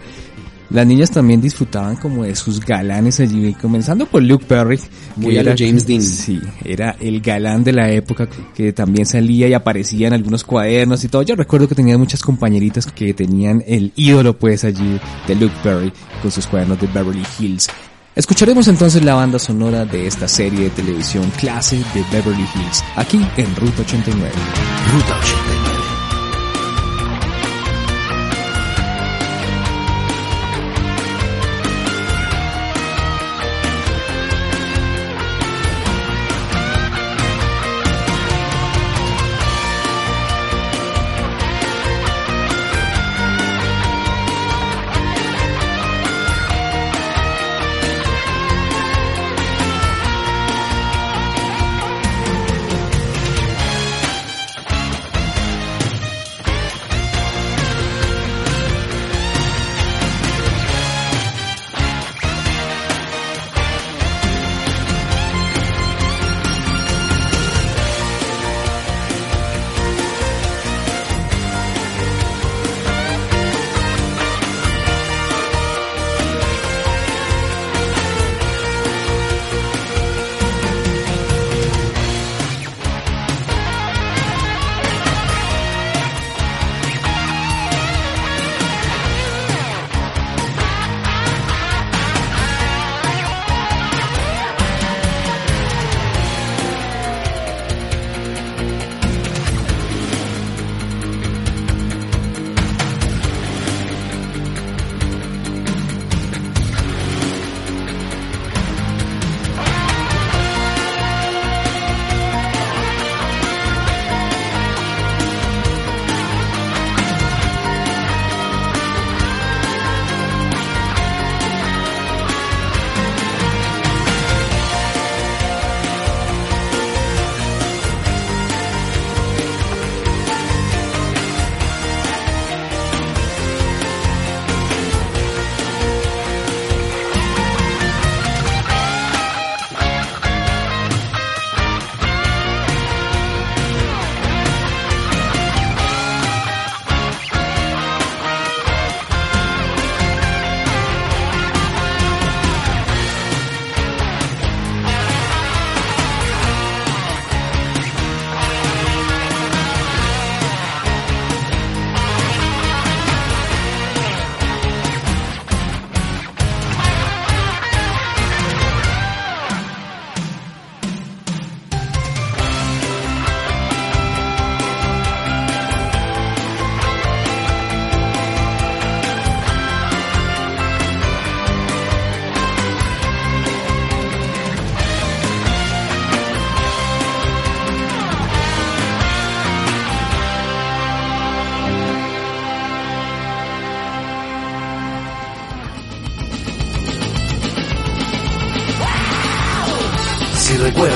Las niñas también disfrutaban como de sus galanes allí, comenzando por Luke Perry. Muy a lo James Dean. Sí, era el galán de la época que también salía y aparecía en algunos cuadernos y todo. Yo recuerdo que tenía muchas compañeritas que tenían el ídolo pues allí de Luke Perry con sus cuadernos de Beverly Hills. Escucharemos entonces la banda sonora de esta serie de televisión clase de Beverly Hills, aquí en Ruta 89. Ruta 89.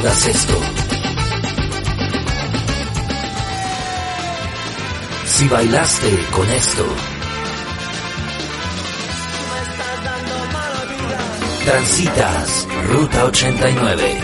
¿Recuerdas esto? Si bailaste con esto. Transitas Ruta 89.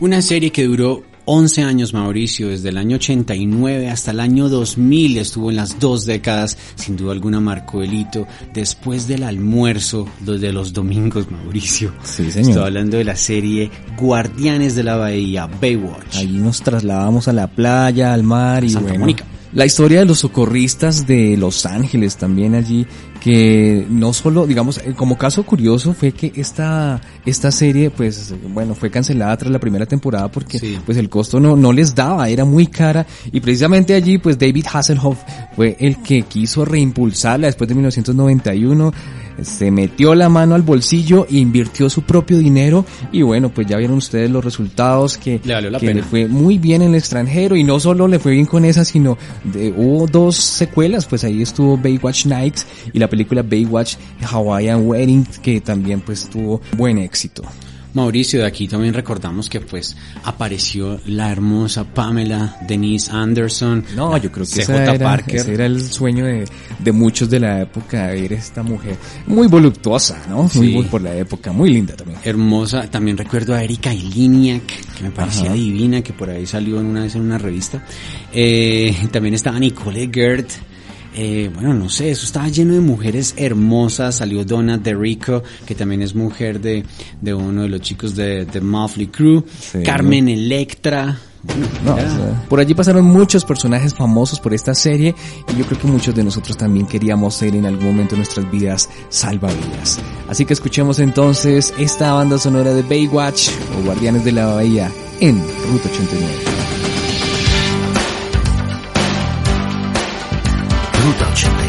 Una serie que duró 11 años, Mauricio, desde el año 89 hasta el año 2000, estuvo en las dos décadas, sin duda alguna marcó el hito. Después del almuerzo, de los domingos, Mauricio. Sí, señor. Estoy hablando de la serie Guardianes de la Bahía, Baywatch. Allí nos trasladamos a la playa, al mar y Santa bueno, Mónica. La historia de los socorristas de Los Ángeles también allí, que no solo, digamos, eh, como caso curioso fue que esta, esta serie, pues, bueno, fue cancelada tras la primera temporada porque, Sí. pues, el costo no, no les daba, era muy cara y precisamente allí, pues, David Hasselhoff fue el que quiso reimpulsarla después de 1991 se metió la mano al bolsillo, invirtió su propio dinero y bueno, pues ya vieron ustedes los resultados que, Le valió la que pena. le fue muy bien en el extranjero y no solo le fue bien con esa, sino de- hubo dos secuelas, pues ahí estuvo Baywatch Nights y la película Baywatch Hawaiian Wedding que también pues tuvo buen éxito. Mauricio, de aquí también recordamos que pues apareció la hermosa Pamela Denise Anderson. No, yo creo que ese era, Parker. ese era el sueño de, de muchos de la época, ver esta mujer muy voluptuosa, ¿no? Muy Sí. bu- por la época, muy linda también. hermosa. También recuerdo a Erika Iliniak, que me parecía Ajá. divina, que por ahí salió en una vez en una revista. Eh, también estaba Nicole Gert. Eh, bueno, no sé, eso estaba lleno de mujeres hermosas. Salió Donna DeRico, que también es mujer de, de uno de los chicos de, de Crue. Sí. Carmen Electra. Bueno, No, era- o sea, por allí pasaron muchos personajes famosos por esta serie y yo creo que muchos de nosotros también queríamos ser en algún momento de nuestras vidas salvavidas. Así que escuchemos entonces esta banda sonora de Baywatch o Guardianes de la Bahía en Ruta 89. Ruta 89.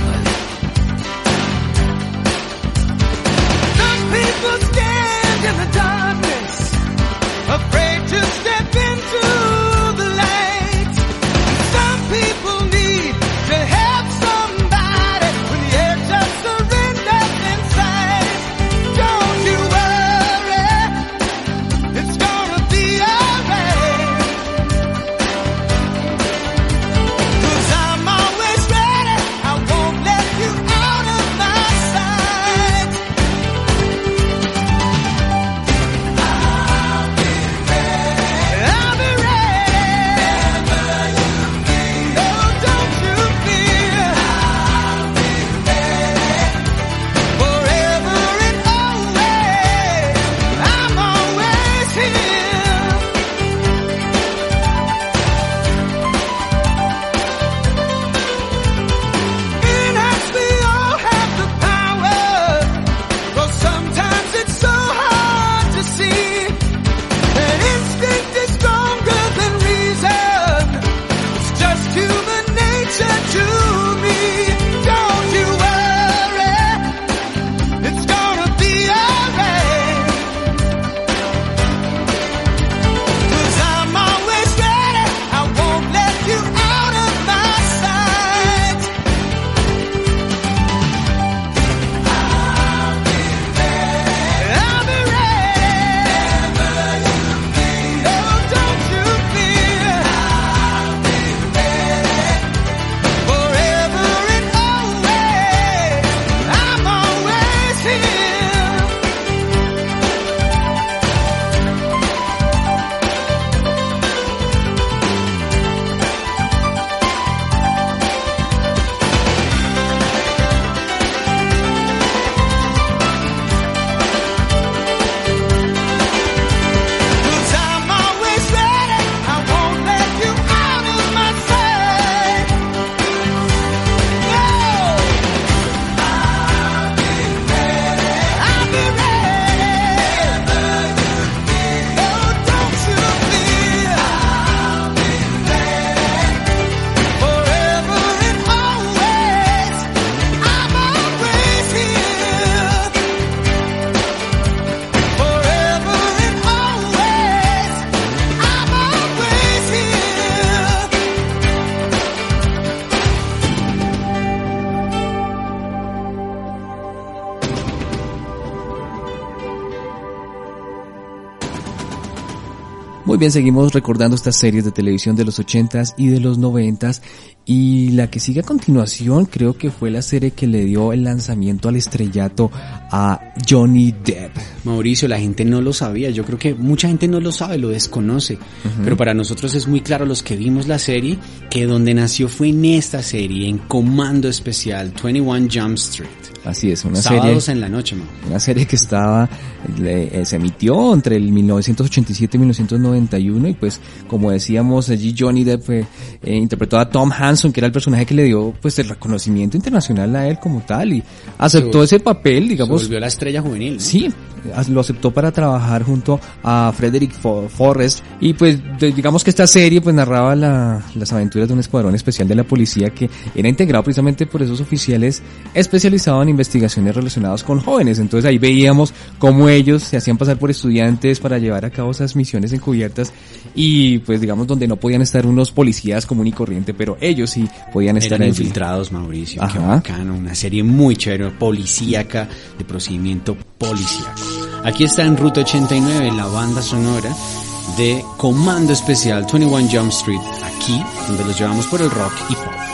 Muy bien, seguimos recordando estas series de televisión de los 80s y de los 90s y la que sigue a continuación creo que fue la serie que le dio el lanzamiento al estrellato a Johnny Depp. Mauricio, la gente no lo sabía, yo creo que mucha gente no lo sabe, lo desconoce, pero para nosotros es muy claro los que vimos la serie que donde nació fue en esta serie, en Comando Especial 21 Jump Street. Así es, una Sábados serie en la noche, Mau. una serie que estaba le- eh, se emitió entre el 1987 y 1991 y pues como decíamos allí Johnny Depp eh, eh, interpretó a Tom Hanson que era el personaje que le dio pues el reconocimiento internacional a él como tal y aceptó Se- ese papel Se digamos volvió la estrella juvenil. ¿no? Sí, lo aceptó para trabajar junto a Frederick Fo- Forrest y pues de- digamos que esta serie pues narraba la- las aventuras de un escuadrón especial de la policía que era integrado precisamente por esos oficiales especializados en investigaciones relacionadas con jóvenes. Entonces ahí veíamos cómo ellos se hacían pasar por estudiantes para llevar a cabo esas misiones encubiertas y pues digamos donde no podían estar unos policías común y corriente, pero ellos sí podían estar Eran allí. infiltrados, Mauricio. Qué Ajá. bacano. Una serie muy chévere, policíaca, de procedimiento policíaco. Aquí está en Ruta 89 la banda sonora de Comando Especial 21 Jump Street. Aquí, donde los llevamos por el rock y pop.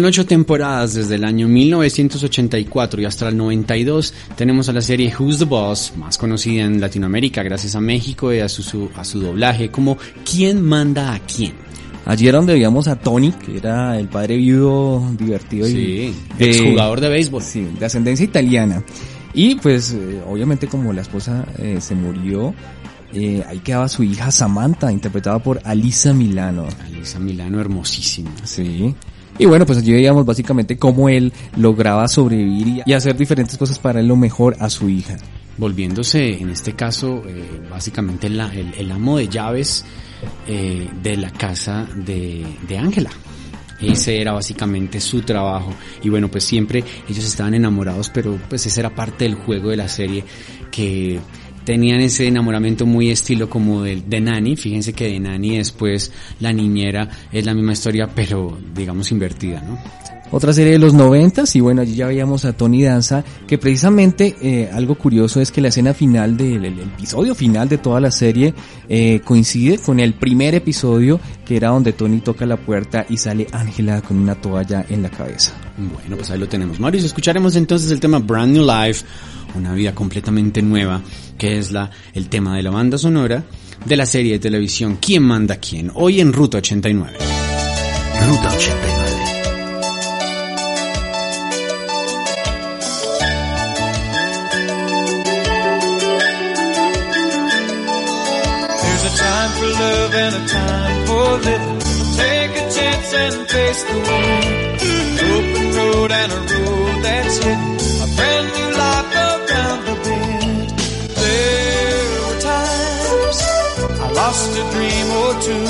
Con ocho temporadas desde el año 1984 y hasta el 92 tenemos a la serie Who's the Boss, más conocida en Latinoamérica gracias a México y a su, su- a su doblaje como ¿Quién manda a quién? Allí era donde veíamos a Tony, que era el padre viudo divertido y Sí, de- exjugador de béisbol. Sí, de ascendencia italiana. Y pues eh, obviamente como la esposa eh, se murió, eh, ahí quedaba su hija Samantha, interpretada por Alisa Milano. Alisa Milano, hermosísima. Sí. Y bueno, pues allí veíamos básicamente cómo él lograba sobrevivir y- hacer diferentes cosas para él lo mejor a su hija. volviéndose en este caso eh, básicamente el, el amo de llaves eh, de la casa de de Ángela. Ese era básicamente su trabajo. Y bueno, pues siempre ellos estaban enamorados, pero pues ese era parte del juego de la serie que tenían ese enamoramiento muy estilo como de, de Nani. Fíjense que de Nani después la niñera es la misma historia, pero digamos invertida, ¿no? Otra serie de los noventas y bueno, allí ya veíamos a Tony Danza, que precisamente eh, algo curioso es que la escena final del el episodio final de toda la serie eh, coincide con el primer episodio que era donde Tony toca la puerta y sale Ángela con una toalla en la cabeza. Bueno, pues ahí lo tenemos. Mauricio, escucharemos entonces el tema Brand New Life, una vida completamente nueva, que es la, el tema de la banda sonora de la serie de televisión ¿Quién manda a quién? Hoy en Ruta 89. Ruta 89. There's a time for love and a time for living. Take a chance and face the wind. An open road and a road that's hidden. A brand new lost a dream or two.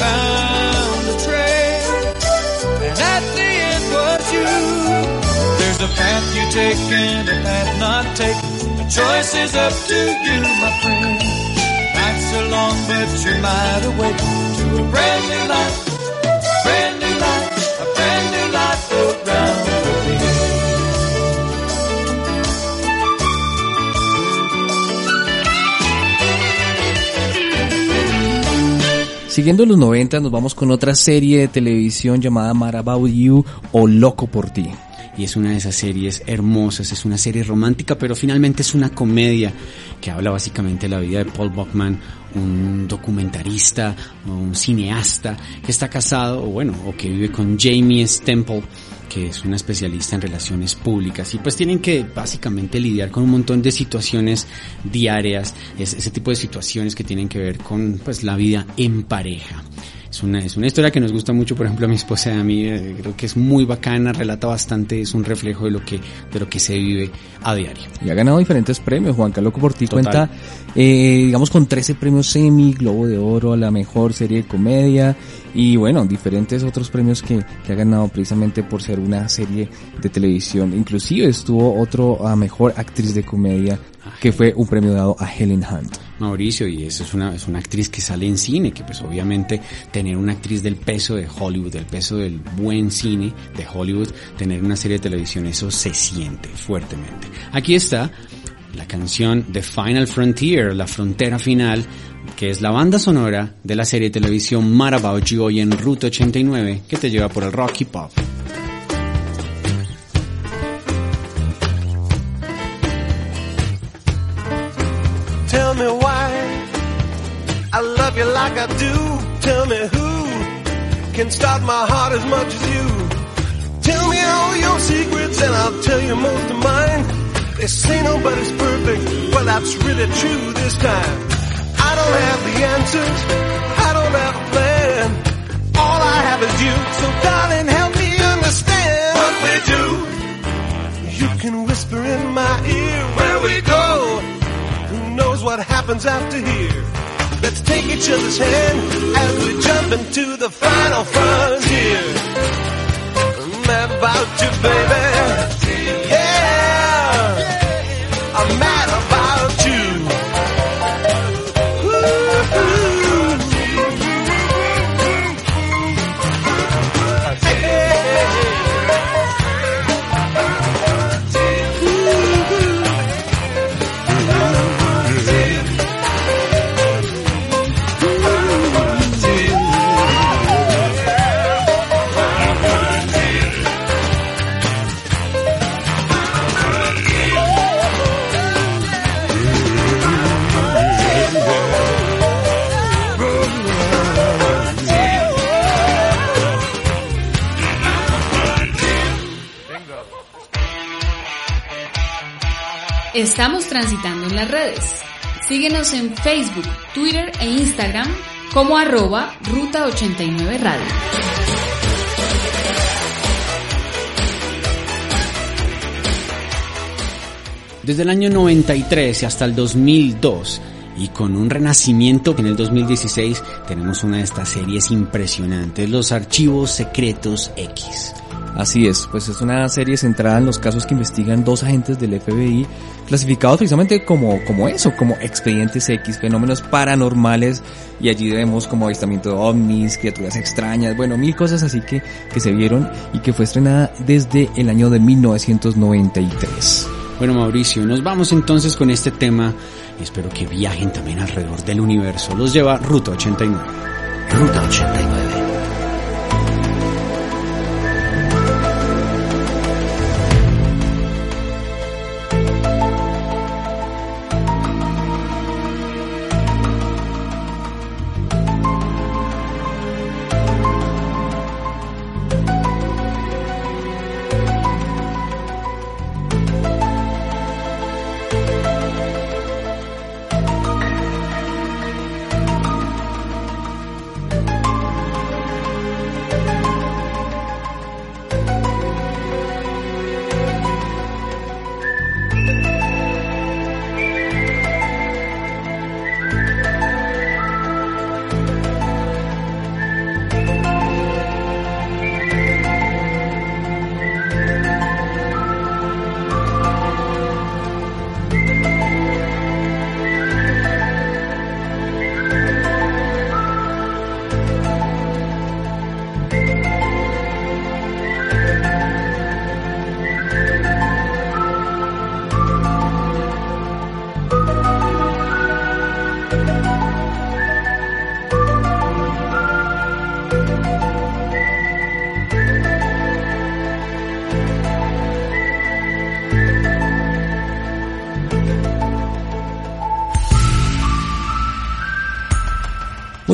Found a trail, and at the end was you. There's a path you take and a path not taken. The choice is up to you, my friend. Nights are long, but you're might awake to a brand new life, Siguiendo los 90 nos vamos con otra serie de televisión llamada Mad About You o Loco por ti. Y es una de esas series hermosas, es una serie romántica, pero finalmente es una comedia que habla básicamente de la vida de Paul Buckman, un documentarista, un cineasta que está casado, o bueno, o que vive con Jamie Stemple, que es una especialista en relaciones públicas y pues tienen que básicamente lidiar con un montón de situaciones diarias, es- ese tipo de situaciones que tienen que ver con pues la vida en pareja. Es una, es una historia que nos gusta mucho, por ejemplo, a mi esposa y a mí, eh, creo que es muy bacana, relata bastante, es un reflejo de lo que, de lo que se vive a diario. Y ha ganado diferentes premios. Juan Carlos por ti Total. cuenta, eh, digamos, con 13 premios Emmy, Globo de Oro a la mejor serie de comedia y bueno, diferentes otros premios que, que ha ganado precisamente por ser una serie de televisión. Inclusive estuvo otro a mejor actriz de comedia que fue un premio dado a Helen Hunt. Mauricio, y eso es una, es una actriz que sale en cine, que pues obviamente tener una actriz del peso de Hollywood, del peso del buen cine de Hollywood, tener una serie de televisión, eso se siente fuertemente. Aquí está la canción The Final Frontier, la frontera final, que es la banda sonora de la serie de televisión Mad About You hoy en Ruta 89, que te lleva por el Rocky Pop. Tell me why I love you like I do. Tell me who can stop my heart as much as you. Tell me all your secrets and I'll tell you most of mine. They say nobody's perfect. Well, that's really true this time. I don't have the answers. I don't have a plan. All I have is you. So darling, help me understand what we do. You can whisper in my ear where we go. Who knows what happens after here? Let's take each other's hand as we jump into the final frontier. I'm about you, baby. Yeah, I'm Estamos transitando en las redes. Síguenos en Facebook, Twitter e Instagram como arroba Ruta 89 Radio. Desde el año 93 y hasta el 2002 y con un renacimiento en el 2016 tenemos una de estas series impresionantes, Los Archivos Secretos X. Así es, pues es una serie centrada en los casos que investigan dos agentes del FBI, clasificados precisamente como, como eso, como expedientes X, fenómenos paranormales, y allí vemos como avistamiento de ovnis, criaturas extrañas, bueno, mil cosas así que, que se vieron y que fue estrenada desde el año de 1993. Bueno Mauricio, nos vamos entonces con este tema y espero que viajen también alrededor del universo. Los lleva Ruta 89. Ruta 89.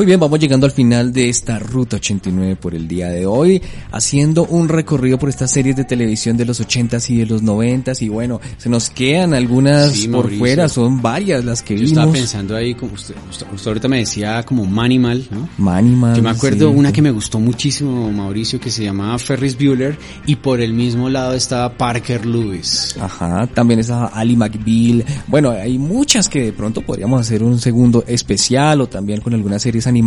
Bien, vamos llegando al final de esta Ruta 89 por el día de hoy, haciendo un recorrido por estas series de televisión de los 80s y de los 90s y bueno, se nos quedan algunas Sí, por Mauricio. fuera, son varias las que Yo vimos. estaba pensando ahí, como usted, ahorita me decía como Manimal, ¿no? Manimal, Yo me acuerdo sí. una que me gustó muchísimo, Mauricio, que se llamaba Ferris Bueller y por el mismo lado estaba Parker Lewis. Ajá, también está Ali McBeal. Bueno, hay muchas que de pronto podríamos hacer un segundo especial o también con algunas series animadas.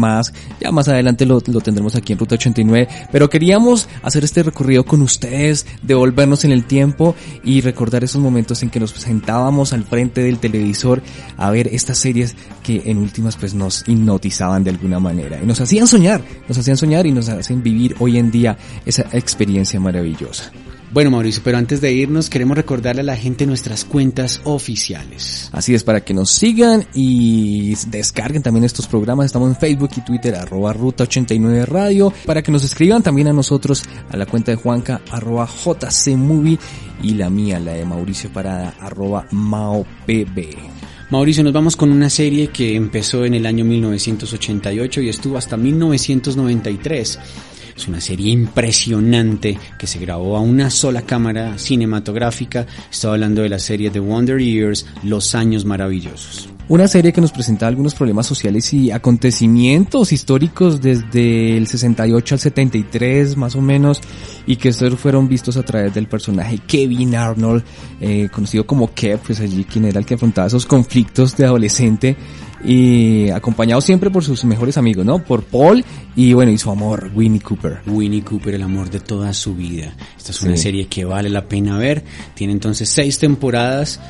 Ya más adelante lo, lo tendremos aquí en Ruta 89. Pero queríamos hacer este recorrido con ustedes, devolvernos en el tiempo y recordar esos momentos en que nos sentábamos al frente del televisor a ver estas series que en últimas pues nos hipnotizaban de alguna manera y nos hacían soñar, nos hacían soñar y nos hacen vivir hoy en día esa experiencia maravillosa. Bueno, Mauricio, pero antes de irnos queremos recordarle a la gente nuestras cuentas oficiales. Así es, para que nos sigan y descarguen también estos programas. Estamos en Facebook y Twitter, arroba Ruta 89 Radio. Para que nos escriban también a nosotros a la cuenta de Juanca, arroba JCMovie y la mía, la de Mauricio Parada, arroba MaoPB. Mauricio, nos vamos con una serie que empezó en el año 1988 y estuvo hasta 1993. Es una serie impresionante que se grabó a una sola cámara cinematográfica. Estoy hablando de la serie The Wonder Years, Los Años Maravillosos. Una serie que nos presenta algunos problemas sociales y acontecimientos históricos desde el 68 al 73 más o menos y que estos fueron vistos a través del personaje Kevin Arnold, eh, conocido como Kev, pues allí quien era el que afrontaba esos conflictos de adolescente y acompañado siempre por sus mejores amigos, ¿no? Por Paul y bueno, y su amor, Winnie Cooper. Winnie Cooper, el amor de toda su vida. Esta es una Sí. serie que vale la pena ver. Tiene entonces seis temporadas.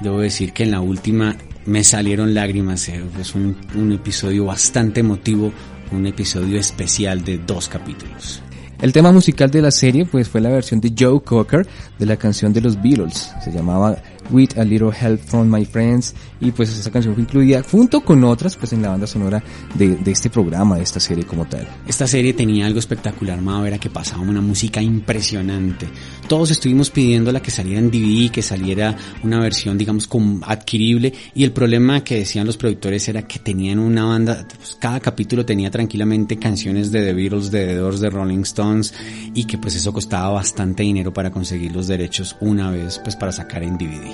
Debo decir que en la última me salieron lágrimas. eh, Es un, un episodio bastante emotivo, un episodio especial de dos capítulos. El tema musical de la serie pues fue la versión de Joe Cocker de la canción de los Beatles. Se llamaba With a Little Help from My Friends y pues esa canción fue incluida junto con otras pues en la banda sonora de, este programa, de esta serie como tal. Esta serie tenía algo espectacular, Mao, era que pasaba una música impresionante. Todos estuvimos pidiéndola que saliera en DVD, que saliera una versión, digamos, adquirible. Y el problema que decían los productores era que tenían una banda, pues, cada capítulo tenía tranquilamente canciones de The Beatles, de The Doors, de Rolling Stones, y que pues eso costaba bastante dinero para conseguir los derechos una vez, pues para sacar en DVD.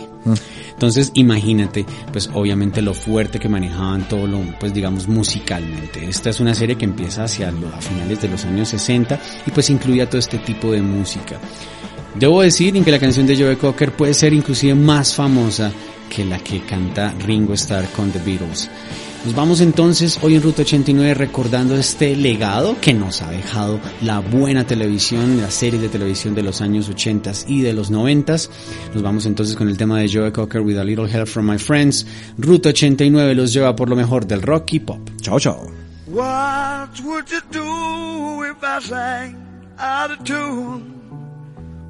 Entonces, imagínate, pues obviamente lo fuerte que manejaban todo lo, pues digamos, musicalmente. Esta es una serie que empieza hacia lo- a finales de los años 60 y pues incluía todo este tipo de música. Debo decir que la canción de Joe Cocker puede ser inclusive más famosa que la que canta Ringo Starr con The Beatles. Nos vamos entonces hoy en Ruta 89 recordando este legado que nos ha dejado la buena televisión, las series de televisión de los años 80 y de los 90. Nos vamos entonces con el tema de Joe Cocker with a little help from my friends. Ruta 89 los lleva por lo mejor del rock y pop. Chao, chao.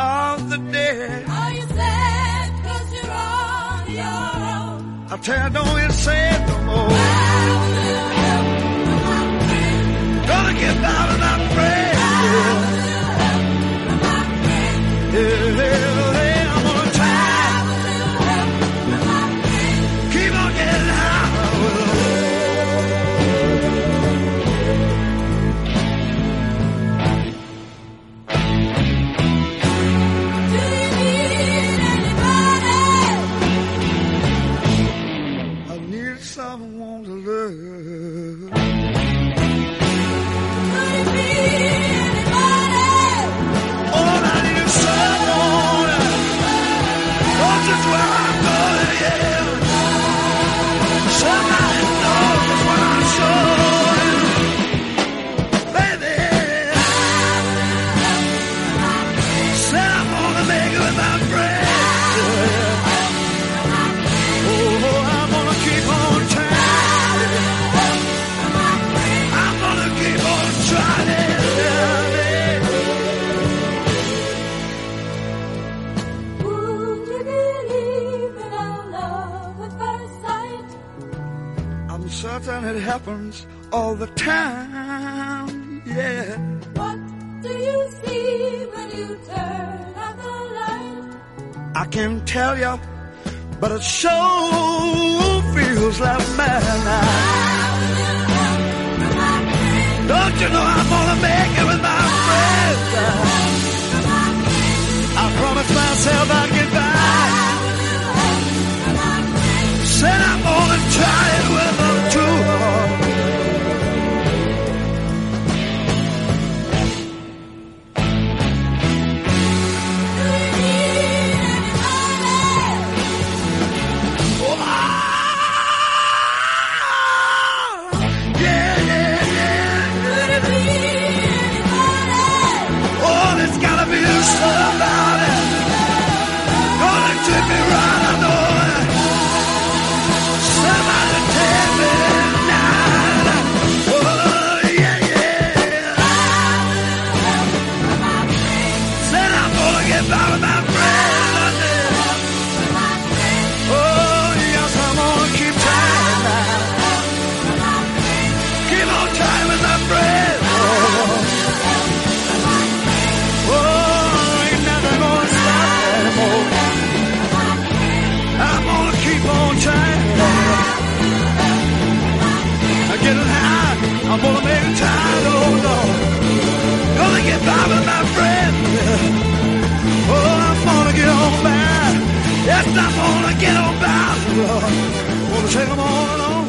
Of the day? Are you sad cause you're on your own? I tell you, don't say it no more. Gonna get down and I pray. Something that happens all the time. Yeah. What do you see when you turn out the light? I can't tell you, but it sure feels like midnight. Don't you know I'm gonna make it with my friends? I promised myself I'd get by. Said I'm gonna try it Lord. Gonna take them on and on. I'm gonna take them on.